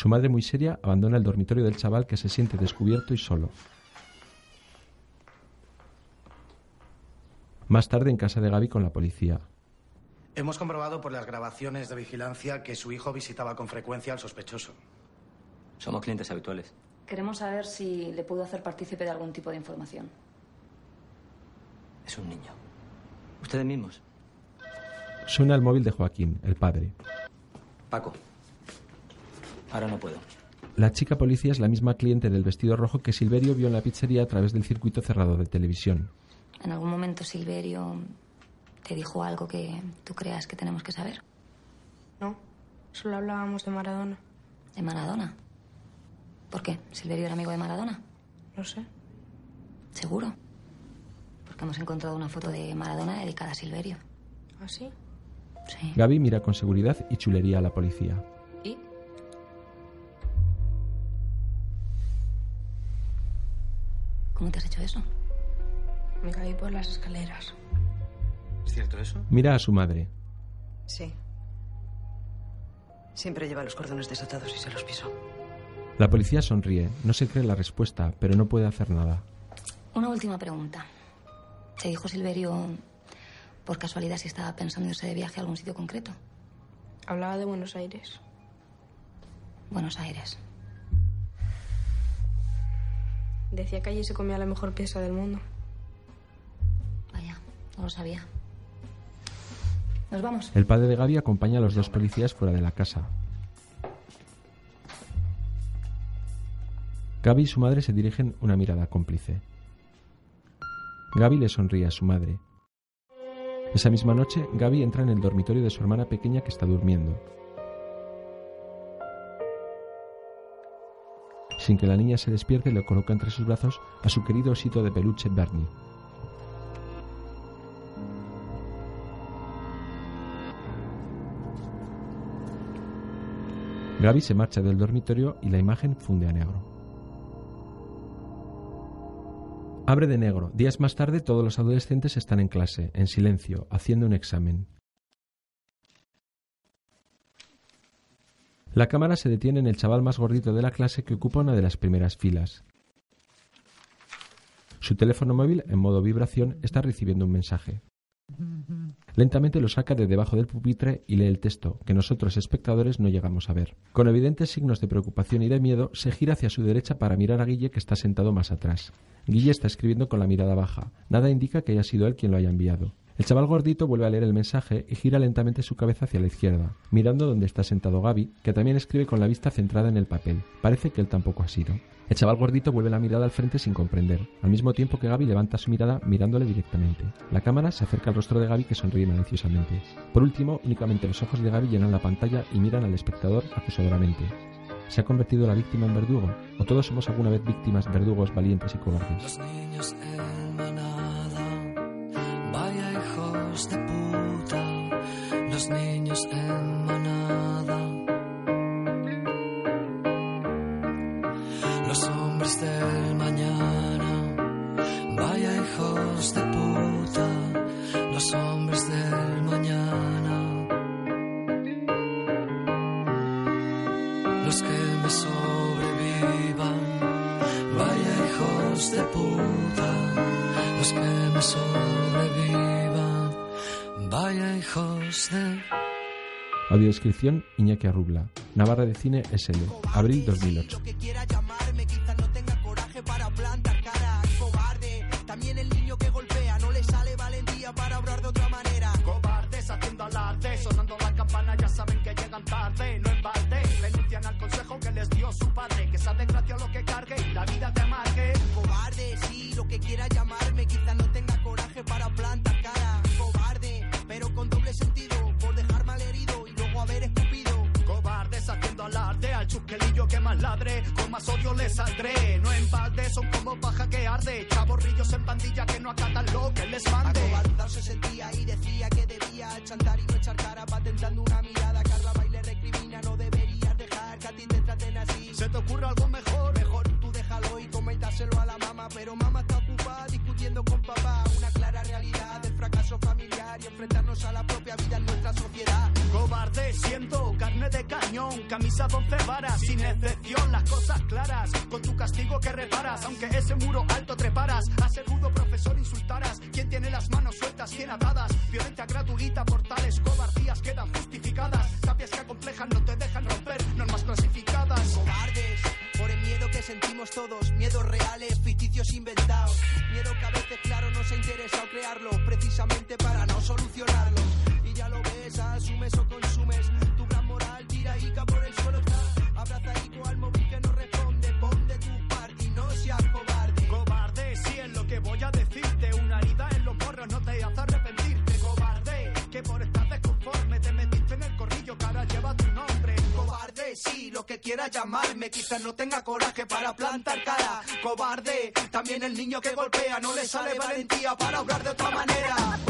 Su madre, muy seria, abandona el dormitorio del chaval que se siente descubierto y solo. Más tarde en casa de Gaby con la policía. Hemos comprobado por las grabaciones de vigilancia que su hijo visitaba con frecuencia al sospechoso. Somos clientes habituales. Queremos saber si le pudo hacer partícipe de algún tipo de información. Es un niño. Ustedes mismos. Suena el móvil de Joaquín, el padre. Paco. Ahora no puedo. La chica policía es la misma cliente del vestido rojo que Silverio vio en la pizzería a través del circuito cerrado de televisión. ¿En algún momento Silverio te dijo algo que tú creas que tenemos que saber? No, solo hablábamos de Maradona. ¿De Maradona? ¿Por qué? ¿Silverio era amigo de Maradona? No sé. ¿Seguro? Porque hemos encontrado una foto de Maradona dedicada a Silverio. ¿Ah, sí? Sí. Gaby mira con seguridad y chulería a la policía. ¿Cómo te has hecho eso? Me caí por las escaleras. ¿Es cierto eso? Mira a su madre. Sí. Siempre lleva los cordones desatados y se los pisó. La policía sonríe, no se cree la respuesta, pero no puede hacer nada. Una última pregunta. ¿Te dijo Silverio por casualidad si estaba pensando irse de viaje a algún sitio concreto? Hablaba de Buenos Aires. Buenos Aires. Decía que allí se comía la mejor pieza del mundo. Vaya, no lo sabía. Nos vamos. El padre de Gaby acompaña a los dos policías fuera de la casa. Gaby y su madre se dirigen una mirada cómplice. Gaby le sonríe a su madre. Esa misma noche, Gaby entra en el dormitorio de su hermana pequeña que está durmiendo. Sin que la niña se despierte, le coloca entre sus brazos a su querido osito de peluche Bernie. Gaby se marcha del dormitorio y la imagen funde a negro. Abre de negro. Días más tarde todos los adolescentes están en clase, en silencio, haciendo un examen. La cámara se detiene en el chaval más gordito de la clase que ocupa una de las primeras filas. Su teléfono móvil, en modo vibración, está recibiendo un mensaje. Lentamente lo saca de debajo del pupitre y lee el texto, que nosotros espectadores no llegamos a ver. Con evidentes signos de preocupación y de miedo, se gira hacia su derecha para mirar a Guille, que está sentado más atrás. Guille está escribiendo con la mirada baja. Nada indica que haya sido él quien lo haya enviado. El chaval gordito vuelve a leer el mensaje y gira lentamente su cabeza hacia la izquierda, mirando donde está sentado Gaby, que también escribe con la vista centrada en el papel. Parece que él tampoco ha sido. El chaval gordito vuelve la mirada al frente sin comprender, al mismo tiempo que Gaby levanta su mirada mirándole directamente. La cámara se acerca al rostro de Gaby que sonríe maliciosamente. Por último, únicamente los ojos de Gaby llenan la pantalla y miran al espectador acusadoramente. ¿Se ha convertido la víctima en verdugo? ¿O todos somos alguna vez víctimas, verdugos, valientes y cobardes? de puta, los niños en Audiodescripción Iñaki Arrubla. Navarra de Cine SL. Abril 2008. quizás no tenga coraje para plantar cara. Cobarde, también el niño que golpea, no le sale valentía para hablar de otra manera.